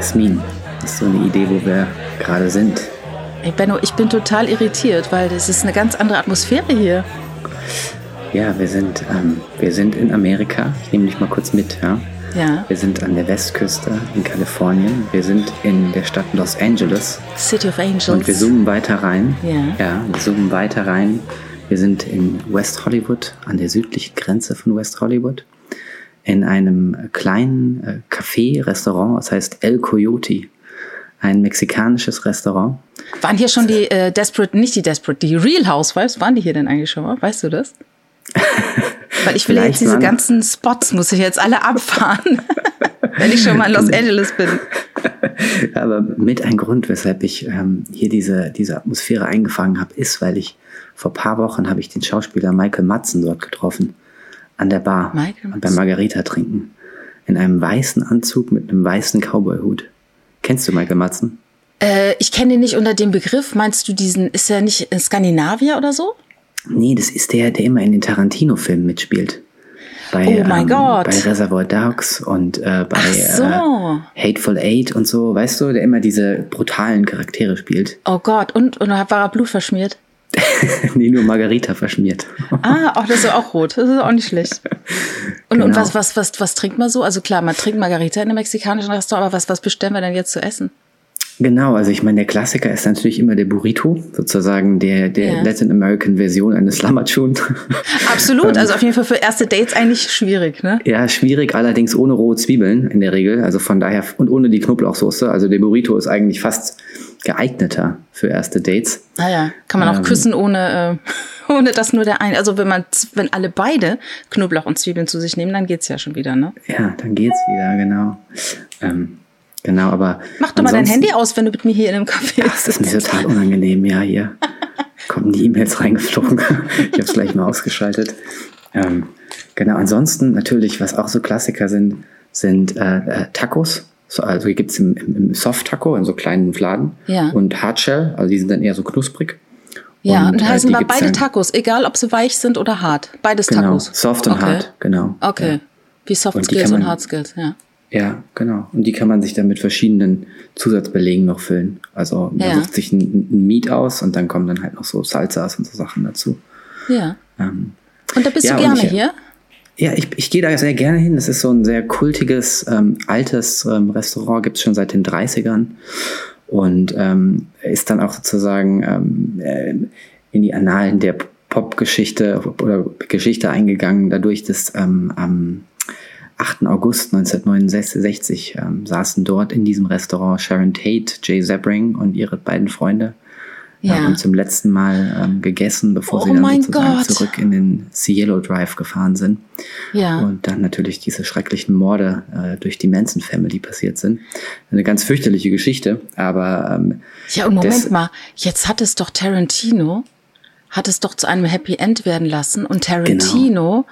Jasmin, hast du eine Idee, wo wir gerade sind? Ey Benno, ich bin total irritiert, weil das ist eine ganz andere Atmosphäre hier. Ja, wir sind, ähm, wir sind in Amerika. Ich nehme dich mal kurz mit, ja? Ja. Wir sind an der Westküste in Kalifornien. Wir sind in der Stadt Los Angeles. City of Angels. Und wir zoomen weiter rein. Ja. Ja, wir zoomen weiter rein. Wir sind in West Hollywood, an der südlichen Grenze von West Hollywood. In einem kleinen äh, Café, Restaurant, das heißt El Coyote. Ein mexikanisches Restaurant. Waren hier schon die äh, Desperate, nicht die Desperate, die Real Housewives, waren die hier denn eigentlich schon mal? Weißt du das? Weil ich will Vielleicht jetzt diese waren- ganzen Spots, muss ich jetzt alle abfahren, wenn ich schon mal in Los Angeles bin. Aber mit ein Grund, weshalb ich ähm, hier diese, diese Atmosphäre eingefangen habe, ist, weil ich vor paar Wochen habe ich den Schauspieler Michael Madsen dort getroffen. An der Bar. Michael und beim Madsen. Margarita trinken. In einem weißen Anzug mit einem weißen Cowboy-Hut. Kennst du Michael Madsen? Äh, ich kenne den nicht unter dem Begriff. Meinst du diesen, ist er nicht in Skandinavier oder so? Nee, das ist der, der immer in den Tarantino-Filmen mitspielt. Bei, Oh mein Gott. Bei Reservoir Dogs und äh, bei Ach so. äh, Hateful Eight und so, weißt du, der immer diese brutalen Charaktere spielt. Oh Gott, und, und war er Blut verschmiert? nee, nur Margarita verschmiert. Ah, auch das ist auch rot. Das ist auch nicht schlecht. Und, und Genau. was, was, was, was trinkt man so? Also klar, man trinkt Margarita in einem mexikanischen Restaurant, aber was, was bestellen wir denn jetzt zu essen? Genau, also ich meine, der Klassiker ist natürlich immer der Burrito, sozusagen der, der Ja. Latin American Version eines Lamachun. Absolut, also auf jeden Fall für erste Dates eigentlich schwierig, ne? ja, schwierig, allerdings ohne rohe Zwiebeln in der Regel, also von daher und ohne die Knoblauchsoße. Also der Burrito ist eigentlich fast geeigneter für erste Dates. Naja, kann man auch Ähm. küssen ohne, äh, ohne dass nur der eine. Also wenn man, wenn alle beide Knoblauch und Zwiebeln zu sich nehmen, dann geht's ja schon wieder, ne? Ja, dann geht's wieder, genau. Ähm, genau, aber Mach doch mal dein Handy aus, wenn du mit mir hier in einem Café Das ist mir total unangenehm, ja, hier kommen die E-Mails reingeflogen. Ich habe es gleich mal ausgeschaltet. Ähm, genau, ansonsten natürlich, was auch so Klassiker sind, sind äh, äh, Tacos. So, also hier gibt's im, im, im Soft-Taco in so kleinen Fladen. Ja. Und Hardshell, also die sind dann eher so knusprig. Ja, und, äh, heißen gibt's beide Tacos, egal ob sie weich sind oder hart. Beides Genau, Tacos. soft und okay. hart, genau. Okay. Ja. Wie Soft Und Skills kann und man- Hard Skills, ja. Ja, genau. Und die kann man sich dann mit verschiedenen Zusatzbelegen noch füllen. Also man Ja. sucht sich ein, ein Meat aus und dann kommen dann halt noch so Salsas und so Sachen dazu. Ja. Ähm, Und da bist Ja, du und gerne ich- hier? Ja, ich, ich gehe da sehr gerne hin. Das ist so ein sehr kultiges, ähm, altes ähm, Restaurant, gibt's schon seit den 30ern. Und ähm, ist dann auch sozusagen ähm, äh, in die Annalen der Popgeschichte oder Geschichte eingegangen, dadurch, dass ähm, am 8. August 1969 ähm, saßen dort in diesem Restaurant Sharon Tate, Jay Sebring und ihre beiden Freunde. Ja. Haben zum letzten Mal ähm, gegessen, bevor Oh sie dann sozusagen Gott. zurück in den Cielo Drive gefahren sind. Ja. Und dann natürlich diese schrecklichen Morde äh, durch die Manson Family passiert sind. Eine ganz fürchterliche Geschichte, aber ähm, Ja, und Moment mal, jetzt hat es doch Tarantino, hat es doch zu einem Happy End werden lassen. Und Tarantino,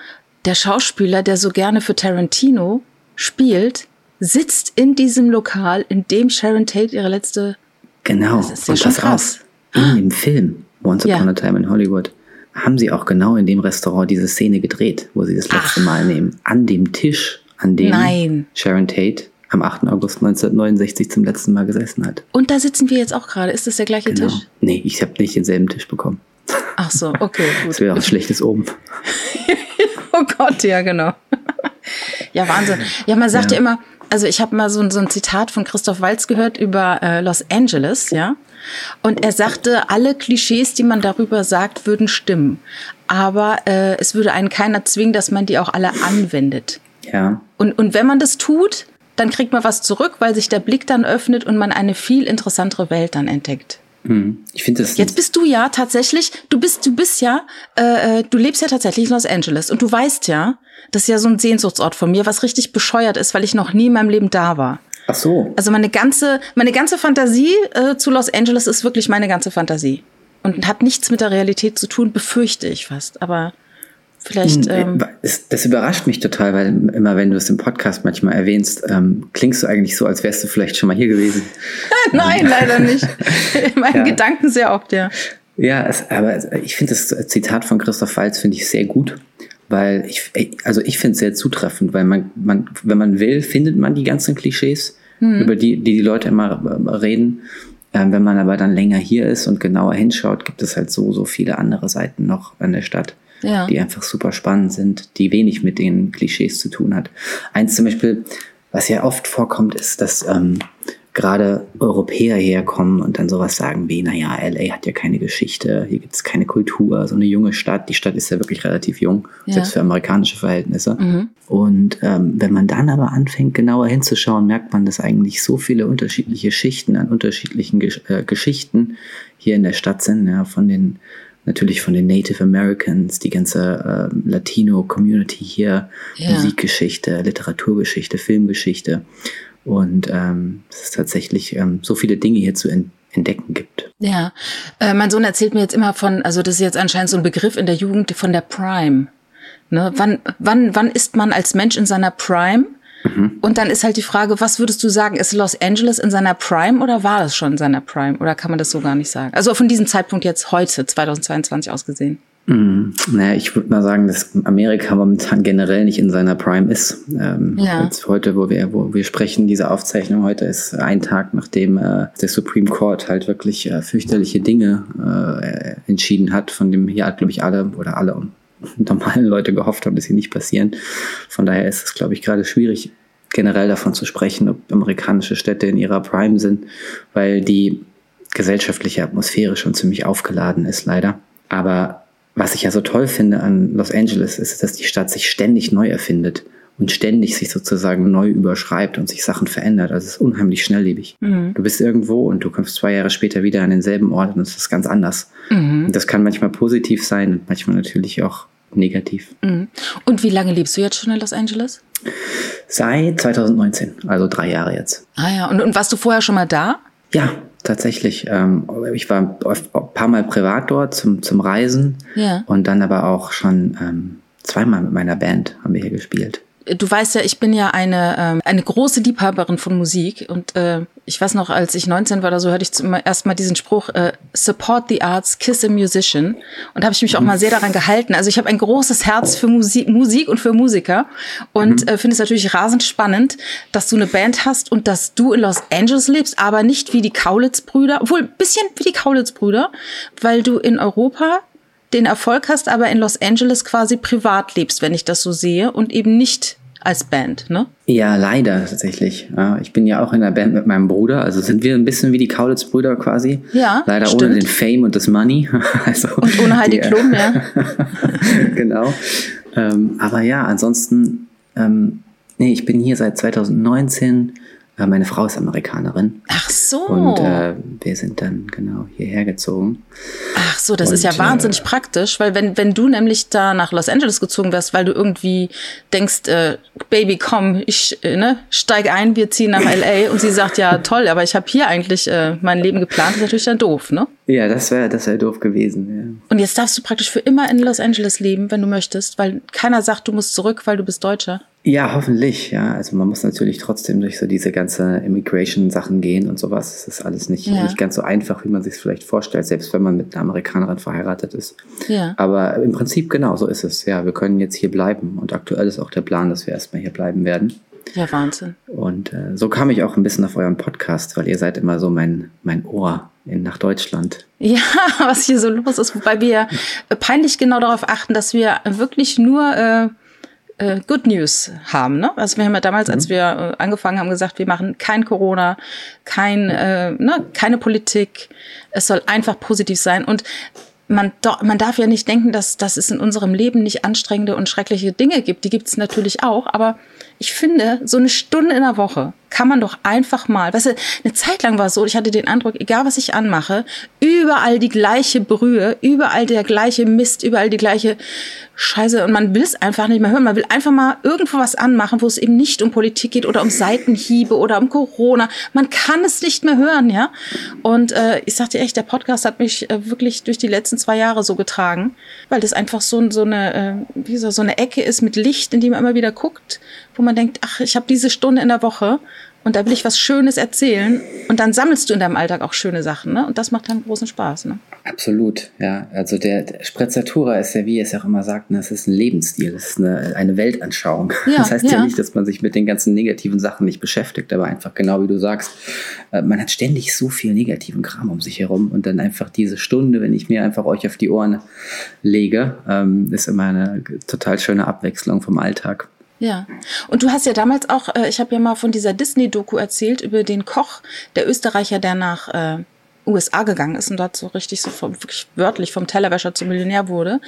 der Schauspieler, der so gerne für Tarantino spielt, sitzt in diesem Lokal, in dem Sharon Tate ihre letzte. genau. Das ist ja und schon pass krass. auf, in dem Film Once Ja. Upon a Time in Hollywood haben sie auch genau in dem Restaurant diese Szene gedreht, wo sie das letzte Ach. Mal nehmen. An dem Tisch, an dem Nein. Sharon Tate am 8. August 1969 zum letzten Mal gesessen hat. Und da sitzen wir jetzt auch gerade. Ist das der gleiche Genau. Tisch? Nee, ich habe nicht denselben Tisch bekommen. Ach so, okay, Das gut. wäre auch schlechtes Oben. Oh Gott, ja, genau. ja, Wahnsinn. Ja, man sagt ja, Ja. immer, also ich habe mal so, ein- so ein Zitat von Christoph Walz gehört über äh, Los Angeles, ja. Und er sagte, alle Klischees, die man darüber sagt, würden stimmen. Aber äh, es würde einen keiner zwingen, dass man die auch alle anwendet. Ja. Und, und wenn man das tut, dann kriegt man was zurück, weil sich der Blick dann öffnet und man eine viel interessantere Welt dann entdeckt. Hm. Ich finde das. Jetzt bist du ja tatsächlich, du bist, du bist ja, äh, äh, du lebst ja tatsächlich in Los Angeles und du weißt ja, das ist ja so ein Sehnsuchtsort von mir, was richtig bescheuert ist, weil ich noch nie in meinem Leben da war. Ach so. Also meine ganze, meine ganze Fantasie äh, zu Los Angeles ist wirklich meine ganze Fantasie und hat nichts mit der Realität zu tun, befürchte ich fast. Aber vielleicht. Ähm, das, überrascht mich total, weil immer wenn du es im Podcast manchmal erwähnst, ähm, klingst du eigentlich so, als wärst du vielleicht schon mal hier gewesen. nein, leider nicht. In meinen Ja. Gedanken sehr oft, ja. Ja, es, aber ich finde das Zitat von Christoph Waltz finde ich sehr gut, weil ich, also ich finde es sehr zutreffend, weil man, man, wenn man will, findet man die ganzen Klischees mhm. über die, die die Leute immer reden. Ähm, wenn man aber dann länger hier ist und genauer hinschaut, gibt es halt so, so viele andere Seiten noch an der Stadt, ja. die einfach super spannend sind, die wenig mit den Klischees zu tun hat. Eins zum Beispiel, was ja oft vorkommt, ist, dass ähm, gerade Europäer herkommen und dann sowas sagen wie, naja, LA hat ja keine Geschichte, hier gibt es keine Kultur, so eine junge Stadt. Die Stadt ist ja wirklich relativ jung, ja. selbst für amerikanische Verhältnisse. Mhm. Und ähm, wenn man dann aber anfängt, genauer hinzuschauen, merkt man, dass eigentlich so viele unterschiedliche Schichten an unterschiedlichen Gesch äh, Geschichten hier in der Stadt sind, ja, von den natürlich von den Native Americans, die ganze äh, Latino-Community hier, ja. Musikgeschichte, Literaturgeschichte, Filmgeschichte. Und ähm, es ist tatsächlich ähm, so viele Dinge hier zu entdecken gibt. Ja, äh, mein Sohn erzählt mir jetzt immer von, also das ist jetzt anscheinend so ein Begriff in der Jugend von der Prime. Ne? Wann, wann, wann ist man als Mensch in seiner Prime? Mhm. Und dann ist halt die Frage, was würdest du sagen, ist Los Angeles in seiner Prime oder war es schon in seiner Prime? Oder kann man das so gar nicht sagen? Also von diesem Zeitpunkt jetzt heute, 2022 aus gesehen. Mm, naja, ich würde mal sagen, dass Amerika momentan generell nicht in seiner Prime ist. Ähm, ja. Jetzt heute, wo wir, wo wir sprechen, diese Aufzeichnung heute ist ein Tag, nachdem äh, der Supreme Court halt wirklich äh, fürchterliche Dinge äh, entschieden hat, von dem hier, glaube ich, alle oder alle normalen Leute gehofft haben, dass sie nicht passieren. Von daher ist es, glaube ich, gerade schwierig, generell davon zu sprechen, ob amerikanische Städte in ihrer Prime sind, weil die gesellschaftliche Atmosphäre schon ziemlich aufgeladen ist, leider. Aber was ich ja so toll finde an Los Angeles, ist, dass die Stadt sich ständig neu erfindet und ständig sich sozusagen neu überschreibt und sich Sachen verändert. Also es ist unheimlich schnelllebig. Mhm. Du bist irgendwo und du kommst zwei Jahre später wieder an denselben Ort und es ist ganz anders. Mhm. Und das kann manchmal positiv sein und manchmal natürlich auch negativ. Mhm. Und wie lange lebst du jetzt schon in Los Angeles? Seit 2019, also drei Jahre jetzt. Ah ja, und, und warst du vorher schon mal da? Ja, tatsächlich. Ähm, ich war ein paar Mal privat dort zum, zum Reisen ja. und dann aber auch schon ähm, zweimal mit meiner Band haben wir hier gespielt du weißt ja, ich bin ja eine, ähm, eine große Liebhaberin von Musik und äh, ich weiß noch, als ich 19 war oder so, hörte ich zum ersten Mal diesen Spruch, äh, support the arts, kiss a musician. Und da habe ich mich auch mal sehr daran gehalten. Also ich habe ein großes Herz für Musik, Musik und für Musiker und mhm. äh, finde es natürlich rasend spannend, dass du eine Band hast und dass du in Los Angeles lebst, aber nicht wie die Kaulitz-Brüder, obwohl ein bisschen wie die Kaulitz-Brüder, weil du in Europa den Erfolg hast, aber in Los Angeles quasi privat lebst, wenn ich das so sehe und eben nicht als Band, ne? Ja, leider tatsächlich. Ja, ich bin ja auch in der Band mit meinem Bruder, also sind wir ein bisschen wie die Kaulitz-Brüder quasi. Ja. Leider stimmt. ohne den Fame und das Money. also und ohne Heidi die, Klum, ja. genau. Ähm, aber ja, ansonsten, ähm, nee, ich bin hier seit 2019 äh, meine Frau ist Amerikanerin. Ach so. Und äh, wir sind dann genau hierher gezogen. Ach so, das und, ist ja wahnsinnig äh, praktisch, weil wenn, wenn du nämlich da nach Los Angeles gezogen wärst, weil du irgendwie denkst, äh, Baby, komm, ich äh, ne, steig ein, wir ziehen nach LA und sie sagt, ja toll, aber ich habe hier eigentlich äh, mein Leben geplant, ist natürlich dann doof, ne? Ja, das wäre das wär doof gewesen. Ja. Und jetzt darfst du praktisch für immer in Los Angeles leben, wenn du möchtest, weil keiner sagt, du musst zurück, weil du bist Deutscher. Ja, hoffentlich, ja. Also man muss natürlich trotzdem durch so diese ganze Immigration-Sachen gehen und sowas. Es ist alles nicht, ja. nicht ganz so einfach, wie man sich vielleicht vorstellt, selbst wenn man mit einer Amerikanerin verheiratet ist. Ja. Aber im Prinzip genau so ist es. Ja, wir können jetzt hier bleiben und aktuell ist auch der Plan, dass wir erstmal hier bleiben werden. Ja, Wahnsinn. Und äh, so kam ich auch ein bisschen auf euren Podcast, weil ihr seid immer so mein, mein Ohr in, nach Deutschland. Ja, was hier so los ist, wobei wir peinlich genau darauf achten, dass wir wirklich nur äh, äh, Good News haben. Ne? Also wir haben ja damals, mhm. als wir äh, angefangen haben, gesagt, wir machen kein Corona, kein, äh, ne, keine Politik. Es soll einfach positiv sein. Und man, man darf ja nicht denken, dass, dass es in unserem Leben nicht anstrengende und schreckliche Dinge gibt. Die gibt es natürlich auch, aber ich finde, so eine Stunde in der Woche kann man doch einfach mal, weißt du, eine Zeit lang war es so, ich hatte den Eindruck, egal was ich anmache, überall die gleiche Brühe, überall der gleiche Mist, überall die gleiche Scheiße und man will es einfach nicht mehr hören. Man will einfach mal irgendwo was anmachen, wo es eben nicht um Politik geht oder um Seitenhiebe oder um Corona. Man kann es nicht mehr hören, ja. Und äh, ich sagte echt, der Podcast hat mich äh, wirklich durch die letzten zwei Jahre so getragen, weil das einfach so, so eine, äh, wie so, so eine Ecke ist mit Licht, in die man immer wieder guckt, wo man denkt, ach, ich habe diese Stunde in der Woche und da will ich was Schönes erzählen. Und dann sammelst du in deinem Alltag auch schöne Sachen, ne? Und das macht dann großen Spaß, ne? Absolut, ja. Also der, der Sprezzatura ist ja, wie es ja auch immer sagt, ne, es ist ein Lebensstil, es ist eine, eine Weltanschauung. Ja, das heißt ja. ja. nicht, dass man sich mit den ganzen negativen Sachen nicht beschäftigt, aber einfach genau wie du sagst, äh, man hat ständig so viel negativen Kram um sich herum und dann einfach diese Stunde, wenn ich mir einfach euch auf die Ohren lege, ähm, ist immer eine total schöne Abwechslung vom Alltag. Ja. Und du hast ja damals auch, äh, ich habe ja mal von dieser Disney-Doku erzählt über den Koch, der Österreicher, der nach äh, USA gegangen ist und dort so richtig so vom, wirklich wörtlich vom Tellerwäscher zum Millionär wurde.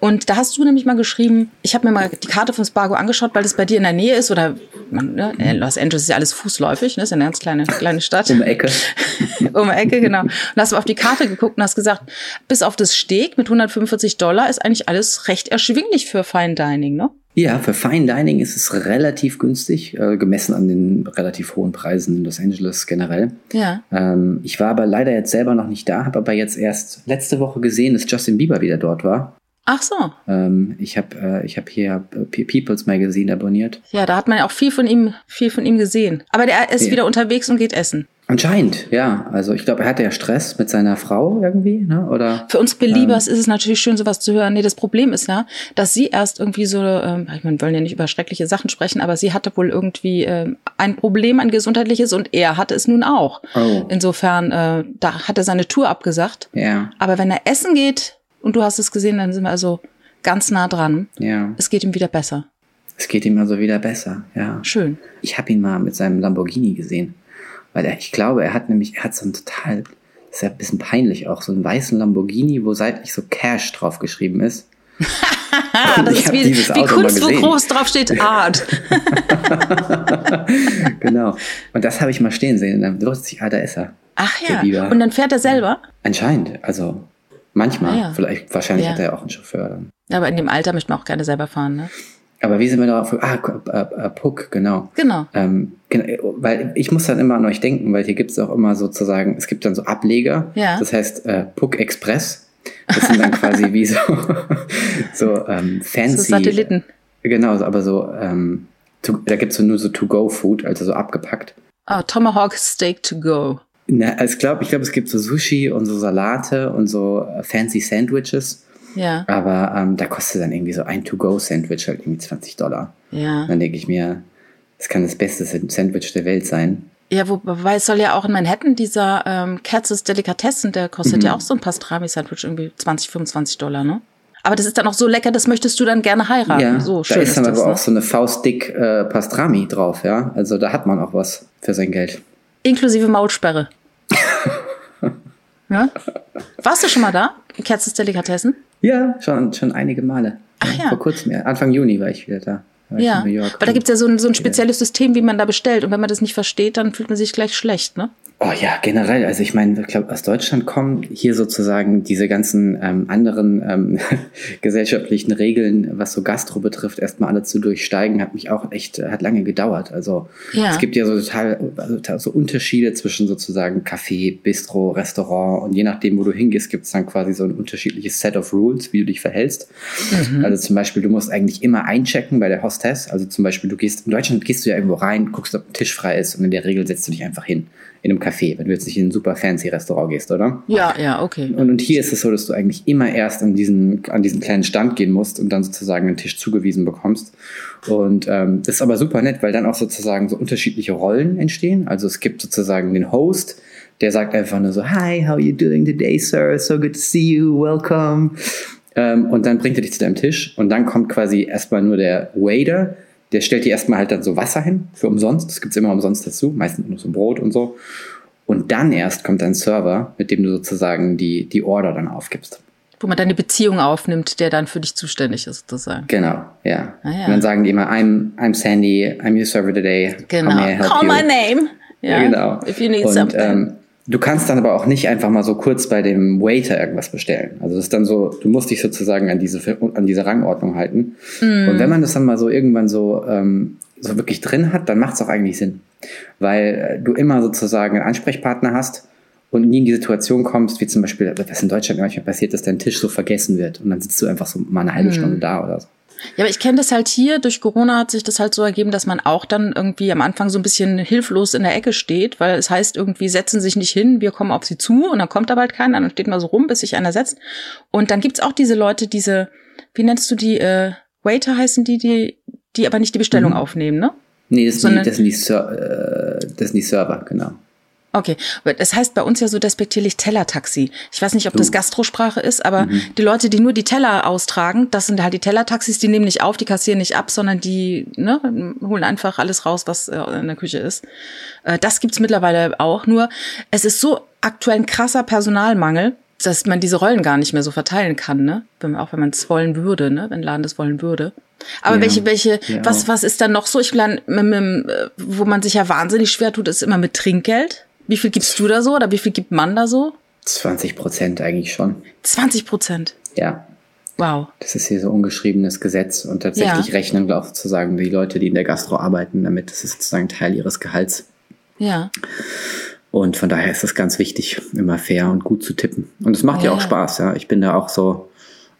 Und da hast du nämlich mal geschrieben, ich habe mir mal die Karte von Spargo angeschaut, weil das bei dir in der Nähe ist oder man, ne, Los Angeles ist ja alles fußläufig, ne, ist ja eine ganz kleine, kleine Stadt. Um die Ecke. um die Ecke, genau. Und hast du auf die Karte geguckt und hast gesagt, bis auf das Steak mit 145 Dollar ist eigentlich alles recht erschwinglich für Fine Dining, ne? Ja, für Fine Dining ist es relativ günstig, äh, gemessen an den relativ hohen Preisen in Los Angeles generell. Ja. Ähm, ich war aber leider jetzt selber noch nicht da, habe aber jetzt erst letzte Woche gesehen, dass Justin Bieber wieder dort war. Ach so. Ähm, ich habe äh, ich hab hier äh, People's Magazine abonniert. Ja, da hat man ja auch viel von ihm, viel von ihm gesehen. Aber der ist ja. wieder unterwegs und geht essen. Anscheinend, ja. Also ich glaube, er hatte ja Stress mit seiner Frau irgendwie, ne? Oder? Für uns Beliebers ähm, ist es natürlich schön, sowas zu hören. Nee, das Problem ist ja, dass sie erst irgendwie so, ähm, ich meine, wir wollen ja nicht über schreckliche Sachen sprechen, aber sie hatte wohl irgendwie ähm, ein Problem, ein gesundheitliches, und er hatte es nun auch. Oh. Insofern, äh, da hat er seine Tour abgesagt. Ja. Aber wenn er essen geht, und du hast es gesehen, dann sind wir also ganz nah dran. Ja. Es geht ihm wieder besser. Es geht ihm also wieder besser, ja. Schön. Ich habe ihn mal mit seinem Lamborghini gesehen. Weil er, ich glaube, er hat nämlich, er hat so ein total, das ist ja ein bisschen peinlich auch, so einen weißen Lamborghini, wo seitlich so Cash drauf geschrieben ist. das ist wie, wie Kunst, wo groß drauf steht Art. genau. Und das habe ich mal stehen sehen. Und dann wusste ich, ah, da ist er. Ach ja. Und dann fährt er selber? Anscheinend. Also manchmal. Ah, ja. Vielleicht, wahrscheinlich ja. hat er ja auch einen Chauffeur dann. Aber in dem Alter möchte man auch gerne selber fahren, ne? Aber wie sind wir darauf? Ah, äh, äh, Puck, genau. Genau. Ähm, weil ich muss dann immer an euch denken, weil hier gibt es auch immer sozusagen, es gibt dann so Ableger. Ja. Das heißt äh, Puck Express. Das sind dann quasi wie so, so ähm, fancy. So Satelliten. Genau, aber so, ähm, to, da gibt es so nur so To-Go-Food, also so abgepackt. Ah, Tomahawk Steak to go. Na, also ich glaube, ich glaub, es gibt so Sushi und so Salate und so äh, fancy Sandwiches. Ja. Aber ähm, da kostet dann irgendwie so ein To-Go-Sandwich halt irgendwie 20 Dollar. Ja. Dann denke ich mir, das kann das beste Sandwich der Welt sein. Ja, wobei es soll ja auch in Manhattan dieser ähm, Katz's Delikatessen, der kostet mhm. ja auch so ein Pastrami-Sandwich irgendwie 20, 25 Dollar, ne? Aber das ist dann auch so lecker, das möchtest du dann gerne heiraten. Ja, so schön da ist dann ist das, aber ne? auch so eine faustdick äh, Pastrami drauf, ja. Also da hat man auch was für sein Geld. Inklusive Maulsperre. ja? Warst du schon mal da? Katz's Delikatessen? Ja, schon, schon einige Male. Ach ja. Vor kurzem, ja. Anfang Juni war ich wieder da. Ja, weil da gibt es ja so ein, so ein spezielles System, wie man da bestellt. Und wenn man das nicht versteht, dann fühlt man sich gleich schlecht, ne? Oh ja, generell. Also ich meine, ich glaube, aus Deutschland kommen hier sozusagen diese ganzen ähm, anderen ähm, gesellschaftlichen Regeln, was so Gastro betrifft, erstmal alle zu durchsteigen, hat mich auch echt, hat lange gedauert. Also ja. es gibt ja so total also so Unterschiede zwischen sozusagen Café, Bistro, Restaurant und je nachdem, wo du hingehst, gibt es dann quasi so ein unterschiedliches Set of Rules, wie du dich verhältst. Mhm. Also zum Beispiel, du musst eigentlich immer einchecken bei der Hostess. Also zum Beispiel, du gehst, in Deutschland gehst du ja irgendwo rein, guckst, ob ein Tisch frei ist und in der Regel setzt du dich einfach hin in einem Café, wenn du jetzt nicht in ein super fancy Restaurant gehst, oder? Ja, ja, okay. Und, und hier ist es so, dass du eigentlich immer erst an diesen, an diesen kleinen Stand gehen musst und dann sozusagen einen Tisch zugewiesen bekommst. Und ähm, das ist aber super nett, weil dann auch sozusagen so unterschiedliche Rollen entstehen. Also es gibt sozusagen den Host, der sagt einfach nur so, Hi, how are you doing today, sir? So good to see you, welcome. Ähm, und dann bringt er dich zu deinem Tisch und dann kommt quasi erstmal nur der Waiter, der stellt dir erstmal halt dann so Wasser hin für umsonst. Das gibt's immer umsonst dazu, meistens nur so Brot und so. Und dann erst kommt ein Server, mit dem du sozusagen die, die Order dann aufgibst. Wo man dann eine Beziehung aufnimmt, der dann für dich zuständig ist, sozusagen. Genau, ja. Ah, ja. Und dann sagen die immer, I'm, I'm Sandy, I'm your server today. Genau. Call my name. Ja, ja, genau. If you need und, something. Ähm, Du kannst dann aber auch nicht einfach mal so kurz bei dem Waiter irgendwas bestellen. Also das ist dann so, du musst dich sozusagen an diese, an diese Rangordnung halten. Mm. Und wenn man das dann mal so irgendwann so, ähm, so wirklich drin hat, dann macht es auch eigentlich Sinn. Weil äh, du immer sozusagen einen Ansprechpartner hast und nie in die Situation kommst, wie zum Beispiel, was in Deutschland manchmal passiert, dass dein Tisch so vergessen wird und dann sitzt du einfach so mal eine halbe mm. Stunde da oder so. Ja, aber ich kenne das halt hier. Durch Corona hat sich das halt so ergeben, dass man auch dann irgendwie am Anfang so ein bisschen hilflos in der Ecke steht, weil es heißt irgendwie, setzen sich nicht hin, wir kommen auf sie zu und dann kommt aber halt keiner, dann steht man so rum, bis sich einer setzt. Und dann gibt's auch diese Leute, diese, wie nennst du die, äh, Waiter heißen die, die, die aber nicht die Bestellung mhm. aufnehmen, ne? Nee, das, sind die, das, sind die, Ser äh, das sind die Server, genau. Okay, das heißt bei uns ja so despektierlich Tellertaxi. Ich weiß nicht, ob das uh. Gastrosprache ist, aber mhm. die Leute, die nur die Teller austragen, das sind halt die Tellertaxis, die nehmen nicht auf, die kassieren nicht ab, sondern die ne, holen einfach alles raus, was äh, in der Küche ist. Äh, das gibt's mittlerweile auch. Nur es ist so aktuell ein krasser Personalmangel, dass man diese Rollen gar nicht mehr so verteilen kann, ne? Wenn, auch wenn man es wollen würde, ne? Wenn Laden das wollen würde. Aber ja, welche, welche, ja. was, was ist dann noch so? Ich meine, wo man sich ja wahnsinnig schwer tut, ist immer mit Trinkgeld. Wie viel gibst du da so oder wie viel gibt man da so? 20 Prozent eigentlich schon. 20 Prozent? Ja. Wow. Das ist hier so ungeschriebenes Gesetz und tatsächlich ja. rechnen, glaube ich, sozusagen die Leute, die in der Gastro arbeiten, damit das ist sozusagen Teil ihres Gehalts. Ja. Und von daher ist es ganz wichtig, immer fair und gut zu tippen. Und es macht ja, ja auch Spaß, ja. Ich bin da auch so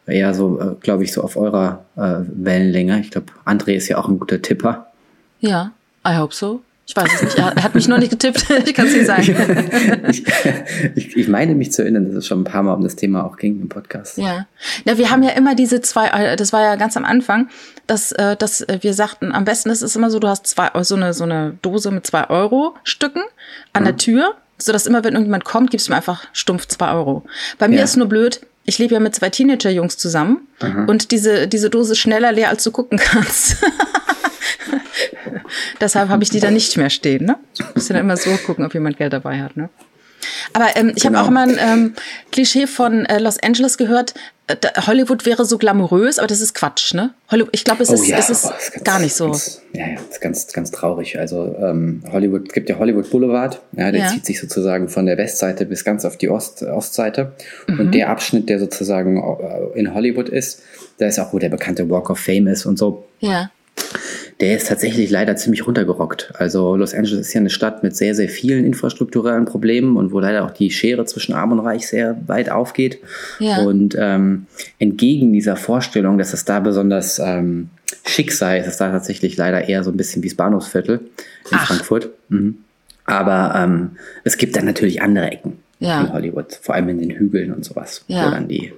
eher so, äh, glaube ich, so auf eurer äh, Wellenlänge. Ich glaube, André ist ja auch ein guter Tipper. Ja, I hope so. Ich weiß es nicht. Er hat mich noch nicht getippt. Ich kann es nicht sagen. ich, ich, ich, meine mich zu erinnern, dass es schon ein paar Mal um das Thema auch ging im Podcast. Ja. Ja, wir haben ja immer diese zwei, äh, das war ja ganz am Anfang, dass, äh, dass wir sagten, am besten ist es immer so, du hast zwei, so eine, so eine Dose mit zwei Euro Stücken an mhm. der Tür, so dass immer, wenn irgendjemand kommt, gibst du mir einfach stumpf zwei Euro. Bei mir ja. ist nur blöd, ich lebe ja mit zwei Teenager-Jungs zusammen mhm. und diese, diese Dose ist schneller leer, als du gucken kannst. Deshalb habe ich die da nicht mehr stehen. Ne? Muss ja dann immer so gucken, ob jemand Geld dabei hat. Ne? Aber ähm, ich genau. habe auch immer ein ähm, Klischee von äh, Los Angeles gehört, äh, Hollywood wäre so glamourös, aber das ist Quatsch, ne? Hollywood, ich glaube, es, oh, ist, ja, es ist ganz, gar nicht so. Ganz, ja, ja, ist ganz, ganz traurig. Also ähm, Hollywood, es gibt ja Hollywood Boulevard, ja, der ja. zieht sich sozusagen von der Westseite bis ganz auf die Ost, Ostseite. Mhm. Und der Abschnitt, der sozusagen äh, in Hollywood ist, da ist auch, wo der bekannte Walk of Fame ist und so. Ja der ist tatsächlich leider ziemlich runtergerockt. Also Los Angeles ist ja eine Stadt mit sehr, sehr vielen infrastrukturellen Problemen und wo leider auch die Schere zwischen Arm und Reich sehr weit aufgeht. Ja. Und ähm, entgegen dieser Vorstellung, dass es da besonders ähm, schick sei, ist es da tatsächlich leider eher so ein bisschen wie das Bahnhofsviertel in Ach. Frankfurt. Mhm. Aber ähm, es gibt dann natürlich andere Ecken ja. in Hollywood, vor allem in den Hügeln und sowas, ja. wo dann die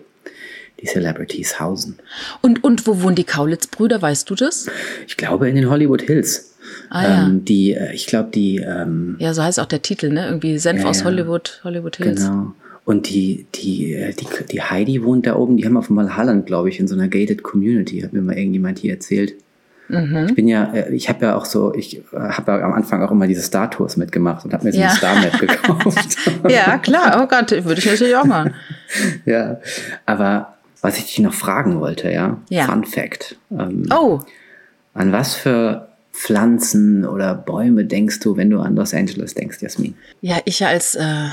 die Celebrities hausen. Und, und wo wohnen die Kaulitz-Brüder, weißt du das? Ich glaube in den Hollywood Hills. Ah, ja. Ähm, die, äh, ich glaube, die. Ähm, ja, so heißt auch der Titel, ne? Irgendwie Senf ja, aus Hollywood, Hollywood Hills. Genau. Und die, die, äh, die, die Heidi wohnt da oben, die haben auf Mulholland, glaube ich, in so einer gated Community, hat mir mal irgendjemand hier erzählt. Mhm. Ich bin ja, äh, ich habe ja auch so, ich habe ja am Anfang auch immer diese Star-Tours mitgemacht und habe mir so ja. eine Star-Map gekauft. ja, klar, oh Gott, würde ich natürlich auch machen. ja, aber was ich dich noch fragen wollte, ja? ja. Fun Fact. Ähm, oh. An was für Pflanzen oder Bäume denkst du, wenn du an Los Angeles denkst, Jasmin? Ja, ich als äh,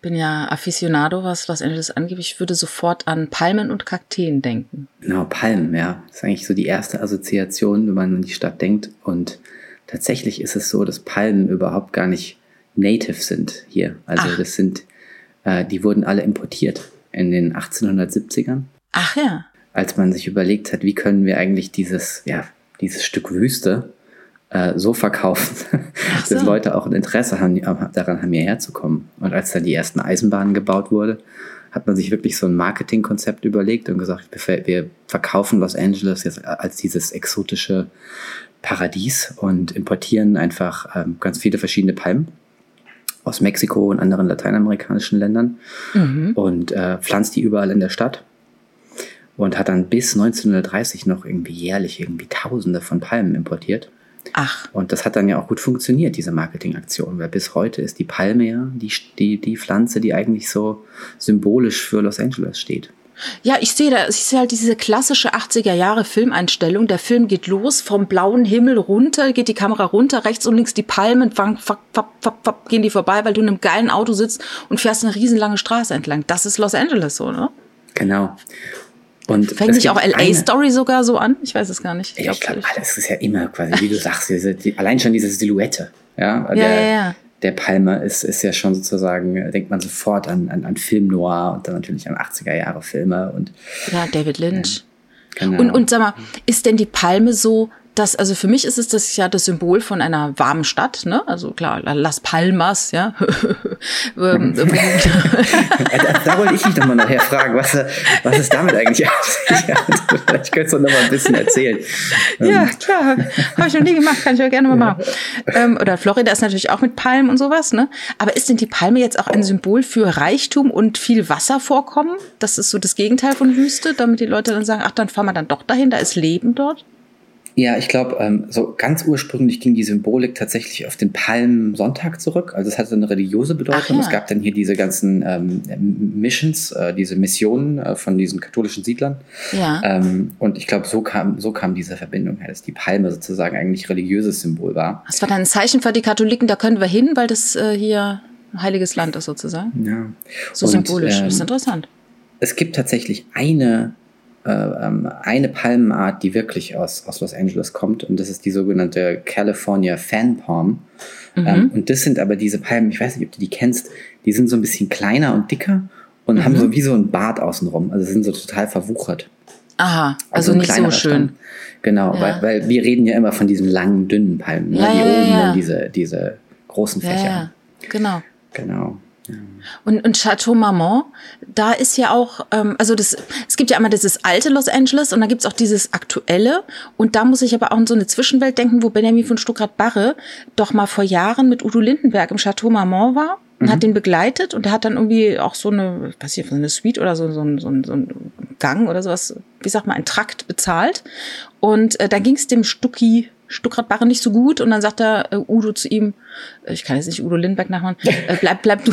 bin ja Aficionado, was Los Angeles angeht. Ich würde sofort an Palmen und Kakteen denken. Genau, Palmen, ja. Das ist eigentlich so die erste Assoziation, wenn man an die Stadt denkt. Und tatsächlich ist es so, dass Palmen überhaupt gar nicht native sind hier. Also Ach. das sind, äh, die wurden alle importiert in den 1870ern. Ach ja. Als man sich überlegt hat, wie können wir eigentlich dieses, ja, dieses Stück Wüste äh, so verkaufen, so. dass Leute auch ein Interesse haben, daran haben, hierher zu kommen. Und als dann die ersten Eisenbahnen gebaut wurde, hat man sich wirklich so ein Marketingkonzept überlegt und gesagt, wir verkaufen Los Angeles jetzt als dieses exotische Paradies und importieren einfach ähm, ganz viele verschiedene Palmen aus Mexiko und anderen lateinamerikanischen Ländern mhm. und äh, pflanzt die überall in der Stadt und hat dann bis 1930 noch irgendwie jährlich irgendwie Tausende von Palmen importiert. Ach. Und das hat dann ja auch gut funktioniert, diese Marketingaktion, weil bis heute ist die Palme ja die, die, die Pflanze, die eigentlich so symbolisch für Los Angeles steht. Ja, ich sehe da, ich sehe halt diese klassische 80er Jahre Filmeinstellung. Der Film geht los vom blauen Himmel runter, geht die Kamera runter, rechts und links die Palmen, fang, fapp, fapp, fapp, gehen die vorbei, weil du in einem geilen Auto sitzt und fährst eine riesenlange Straße entlang. Das ist Los Angeles so, ne? Genau. Und Fängt nicht auch LA Story sogar so an? Ich weiß es gar nicht. Ich, ich glaube, alles ist ja immer quasi, wie du sagst, diese, die, allein schon diese Silhouette. Ja, ja, der, ja, ja. der Palmer ist, ist ja schon sozusagen, denkt man sofort an, an, an Film Noir und dann natürlich an 80er Jahre Filme und. Ja, David Lynch. Genau. Und, und sag mal, ist denn die Palme so das, also für mich ist es das ja das Symbol von einer warmen Stadt, ne? Also klar, Las Palmas, ja. Ähm, da wollte ich dich nochmal nachher fragen, was, was ist damit eigentlich Vielleicht könntest du noch mal ein bisschen erzählen. Ja, ähm. klar. Habe ich noch nie gemacht, kann ich ja gerne mal machen. Ähm, oder Florida ist natürlich auch mit Palmen und sowas, ne? Aber ist denn die Palme jetzt auch ein Symbol für Reichtum und viel Wasservorkommen? Das ist so das Gegenteil von Wüste, damit die Leute dann sagen, ach, dann fahren wir dann doch dahin, da ist Leben dort? Ja, ich glaube, ähm, so ganz ursprünglich ging die Symbolik tatsächlich auf den Palmsonntag zurück. Also es hatte eine religiöse Bedeutung. Ja. Es gab dann hier diese ganzen ähm, Missions, äh, diese Missionen äh, von diesen katholischen Siedlern. Ja. Ähm, und ich glaube, so kam, so kam diese Verbindung her, dass die Palme sozusagen eigentlich religiöses Symbol war. Das war dann ein Zeichen für die Katholiken, da können wir hin, weil das äh, hier ein heiliges Land ist sozusagen. Ja. So und, symbolisch, das ist ähm, interessant. Es gibt tatsächlich eine eine Palmenart, die wirklich aus, aus Los Angeles kommt. Und das ist die sogenannte California Fan Palm. Mhm. Ähm, und das sind aber diese Palmen, ich weiß nicht, ob du die kennst, die sind so ein bisschen kleiner und dicker und mhm. haben so wie so ein Bart außenrum. Also sind so total verwuchert. Aha, also, also nicht so schön. Stand. Genau, ja. weil, weil wir reden ja immer von diesen langen, dünnen Palmen, ne? ja, die ja, oben ja. diese, diese großen Fächer. Ja, genau. Genau. Und, und Chateau Marmont, da ist ja auch, ähm, also das, es gibt ja einmal dieses alte Los Angeles und dann gibt's auch dieses aktuelle. Und da muss ich aber auch an so eine Zwischenwelt denken, wo Benjamin von Stuckrad-Barre doch mal vor Jahren mit Udo Lindenberg im Chateau Marmont war und mhm. hat den begleitet und der hat dann irgendwie auch so eine, was hier, so eine Suite oder so, so, so, so ein Gang oder sowas, wie sagt man, ein Trakt bezahlt. Und äh, da ging's dem Stucki Stuckrad-Barre nicht so gut und dann sagt er äh, Udo zu ihm, äh, ich kann jetzt nicht Udo Lindberg nachmachen, äh, bleib, bleib du,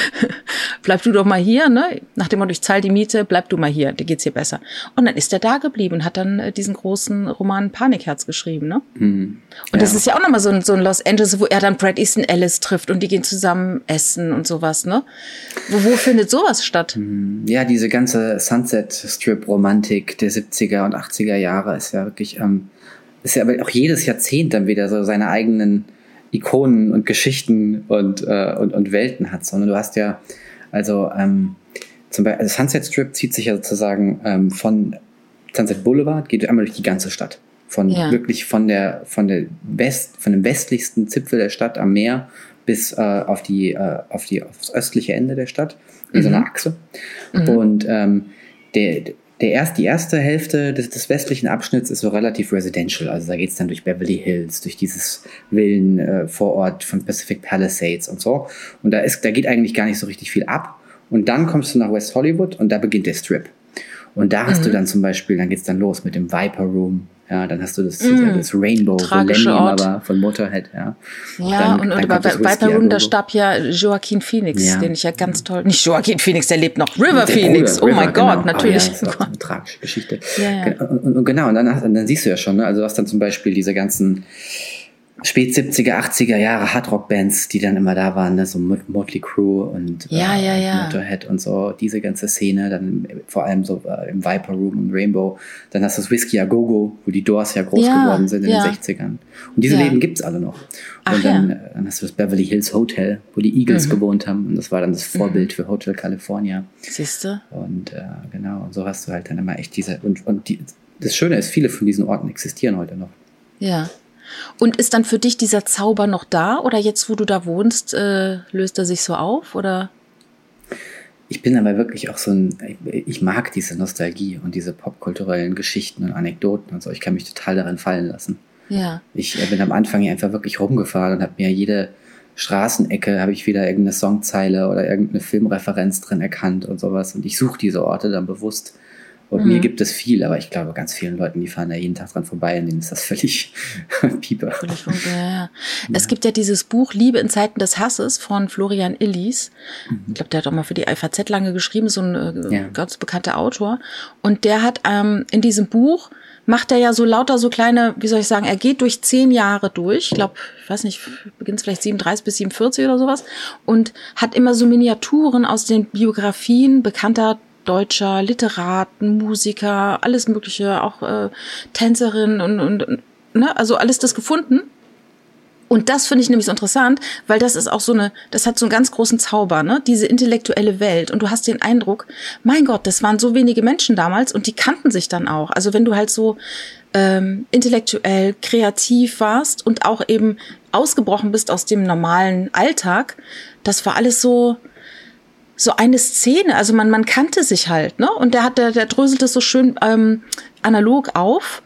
bleib du doch mal hier, ne? Nach dem Motto, ich zahle die Miete, bleib du mal hier, dir geht's hier besser. Und dann ist er da geblieben und hat dann äh, diesen großen Roman Panikherz geschrieben, ne? Mhm. Und ja. das ist ja auch nochmal so ein, so ein Los Angeles, wo er dann Brad Easton Ellis trifft und die gehen zusammen essen und sowas, ne? Wo, wo findet sowas statt? Mhm. Ja, diese ganze Sunset Strip Romantik der 70er und 80er Jahre ist ja wirklich, ähm, ist ja aber auch jedes Jahrzehnt dann wieder so seine eigenen Ikonen und Geschichten und, äh, und, und Welten hat, sondern du hast ja, also ähm, zum Beispiel, also Sunset Strip zieht sich ja sozusagen ähm, von Sunset Boulevard, geht einmal durch die ganze Stadt. Von ja. wirklich von der, von der West, von dem westlichsten Zipfel der Stadt am Meer bis äh, auf die, äh, auf die, aufs östliche Ende der Stadt, in mhm. so einer Achse. Mhm. Und ähm, der, der erst, die erste Hälfte des, des westlichen Abschnitts ist so relativ residential. Also da geht es dann durch Beverly Hills, durch dieses Villen äh, Vorort von Pacific Palisades und so. Und da, ist, da geht eigentlich gar nicht so richtig viel ab. Und dann kommst du nach West Hollywood und da beginnt der Strip. Und da hast mhm. du dann zum Beispiel, dann geht's dann los mit dem Viper Room, ja, dann hast du das, mm. das Rainbow, Ort. war von Motorhead, ja. Ja, dann, und, und bei, bei Peru, da starb ja Joaquin Phoenix, ja. den ich ja ganz toll, nicht Joaquin Phoenix, der lebt noch, River Phoenix, Bruder, oh mein genau. Gott, natürlich. Oh, ja, das ist eine tragische Geschichte. Ja. Und, und, genau, und dann, dann siehst du ja schon, ne, also du hast dann zum Beispiel diese ganzen spät 70er, 80er Jahre Hardrock-Bands, die dann immer da waren, ne? so Motley Crue und ja, äh, ja, ja. Motorhead und so, diese ganze Szene, dann vor allem so äh, im Viper Room und Rainbow. Dann hast du das Whiskey A Go Go, wo die Doors ja groß geworden sind in den 60ern. Und diese. Läden gibt's alle noch. Ach, und dann, ja. Äh, dann hast du das Beverly Hills Hotel, wo die Eagles mhm. gewohnt haben. Und das war dann das mhm. Vorbild mhm. für Hotel California. Siehst du? Und äh, genau, und so hast du halt dann immer echt diese, und, und die, das Schöne ist, viele von diesen Orten existieren heute noch. Ja. Und ist dann für dich dieser Zauber noch da oder jetzt, wo du da wohnst, äh, löst er sich so auf oder? Ich bin aber wirklich auch so ein, ich mag diese Nostalgie und diese popkulturellen Geschichten und Anekdoten und so. Ich kann mich total daran fallen lassen. Ja. Ich äh, bin am Anfang einfach wirklich rumgefahren und habe mir jede Straßenecke habe ich wieder irgendeine Songzeile oder irgendeine Filmreferenz drin erkannt und sowas. Und ich suche diese Orte dann bewusst und mhm. mir gibt es viel, aber ich glaube, ganz vielen Leuten, die fahren da jeden Tag dran vorbei, und denen ist das völlig pieper. Völlig ja, ja. Es gibt ja dieses Buch Liebe in Zeiten des Hasses von Florian Illis. Mhm. Ich glaube, der hat auch mal für die FAZ lange geschrieben, so ein äh, ja. ganz bekannter Autor. Und der hat ähm, in diesem Buch macht er ja so lauter so kleine, wie soll ich sagen, er geht durch zehn Jahre durch. Ich glaube, ich weiß nicht, beginnt vielleicht 37 bis 47 oder sowas. Und hat immer so Miniaturen aus den Biografien bekannter deutscher Literaten, Musiker, alles Mögliche, auch äh, Tänzerin und, und, ne, also alles das gefunden Und das finde ich nämlich so interessant, weil das ist auch so eine, das hat so einen ganz großen Zauber, ne? Diese intellektuelle Welt. Und du hast den Eindruck, mein Gott, das waren so wenige Menschen damals und die kannten sich dann auch. Also wenn du halt so ähm, intellektuell kreativ warst und auch eben ausgebrochen bist aus dem normalen Alltag, das war alles so, so eine Szene. Also man, man kannte sich halt, ne? Und der hat, der, der dröselt es so schön ähm, analog auf,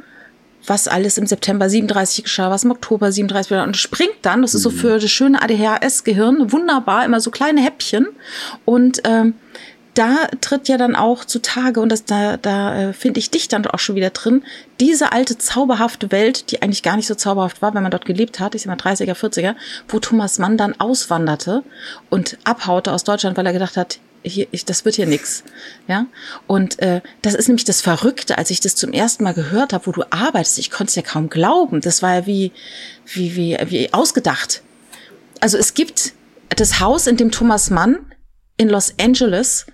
was alles im September 37 geschah, was im Oktober 37 war und springt dann, das ist so mhm. für das schöne ADHS-Gehirn wunderbar, immer so kleine Häppchen und ähm, da tritt ja dann auch zutage, und das, da, da äh, finde ich dich dann auch schon wieder drin, diese alte zauberhafte Welt, die eigentlich gar nicht so zauberhaft war, wenn man dort gelebt hat, ich sag mal 30er, 40er, wo Thomas Mann dann auswanderte und abhaute aus Deutschland, weil er gedacht hat, hier, ich, das wird hier nix, ja. Und äh, das ist nämlich das Verrückte, als ich das zum ersten Mal gehört habe, wo du arbeitest. Ich konnte es ja kaum glauben. Das war ja wie, wie, wie, wie ausgedacht. Also es gibt das Haus, in dem Thomas Mann in Los Angeles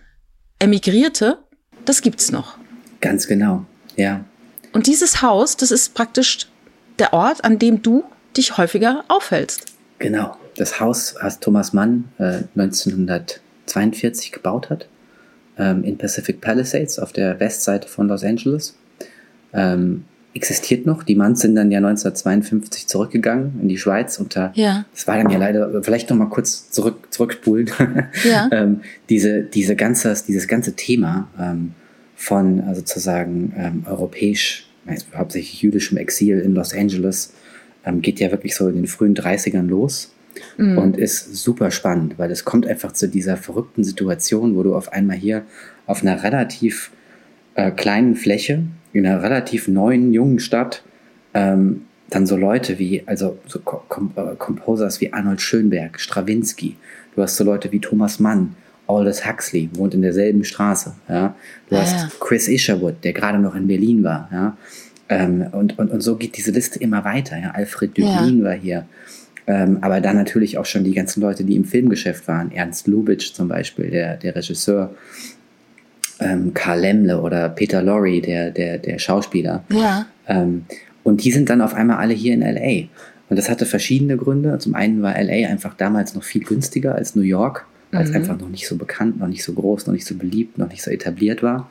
emigrierte, das gibt's noch. Ganz genau, ja. Und dieses Haus, das ist praktisch der Ort, an dem du dich häufiger aufhältst. Genau. Das Haus, was Thomas Mann äh, 1942 gebaut hat, ähm, in Pacific Palisades auf der Westseite von Los Angeles. Ähm, existiert noch. Die Manns sind dann ja 1952 zurückgegangen in die Schweiz unter, ja. das war dann ja leider, vielleicht noch mal kurz zurück, zurückspulen, ja. ähm, diese, diese ganze, dieses ganze Thema ähm, von also sozusagen ähm, europäisch, hauptsächlich jüdischem Exil in Los Angeles, ähm, geht ja wirklich so in den frühen 30ern los. Mhm. Und ist super spannend, weil es kommt einfach zu dieser verrückten Situation, wo du auf einmal hier auf einer relativ äh, kleinen Fläche in einer relativ neuen, jungen Stadt ähm, dann so Leute wie, also so Kom äh, Composers wie Arnold Schönberg, Stravinsky, du hast so Leute wie Thomas Mann, Aldous Huxley, wohnt in derselben Straße, ja. Du ah, hast ja. Chris Isherwood, der gerade noch in Berlin war, ja. Ähm, und, und, und so geht diese Liste immer weiter, ja. Alfred Döblin ja. war hier. Ähm, aber dann natürlich auch schon die ganzen Leute, die im Filmgeschäft waren. Ernst Lubitsch zum Beispiel, der, der Regisseur, ähm, Karl Lemle oder Peter Lorre, der, der, der Schauspieler. Ja. Ähm, und die sind dann auf einmal alle hier in LA. Und das hatte verschiedene Gründe. Zum einen war LA einfach damals noch viel günstiger als New York, weil es mhm. einfach noch nicht so bekannt, noch nicht so groß, noch nicht so beliebt, noch nicht so etabliert war.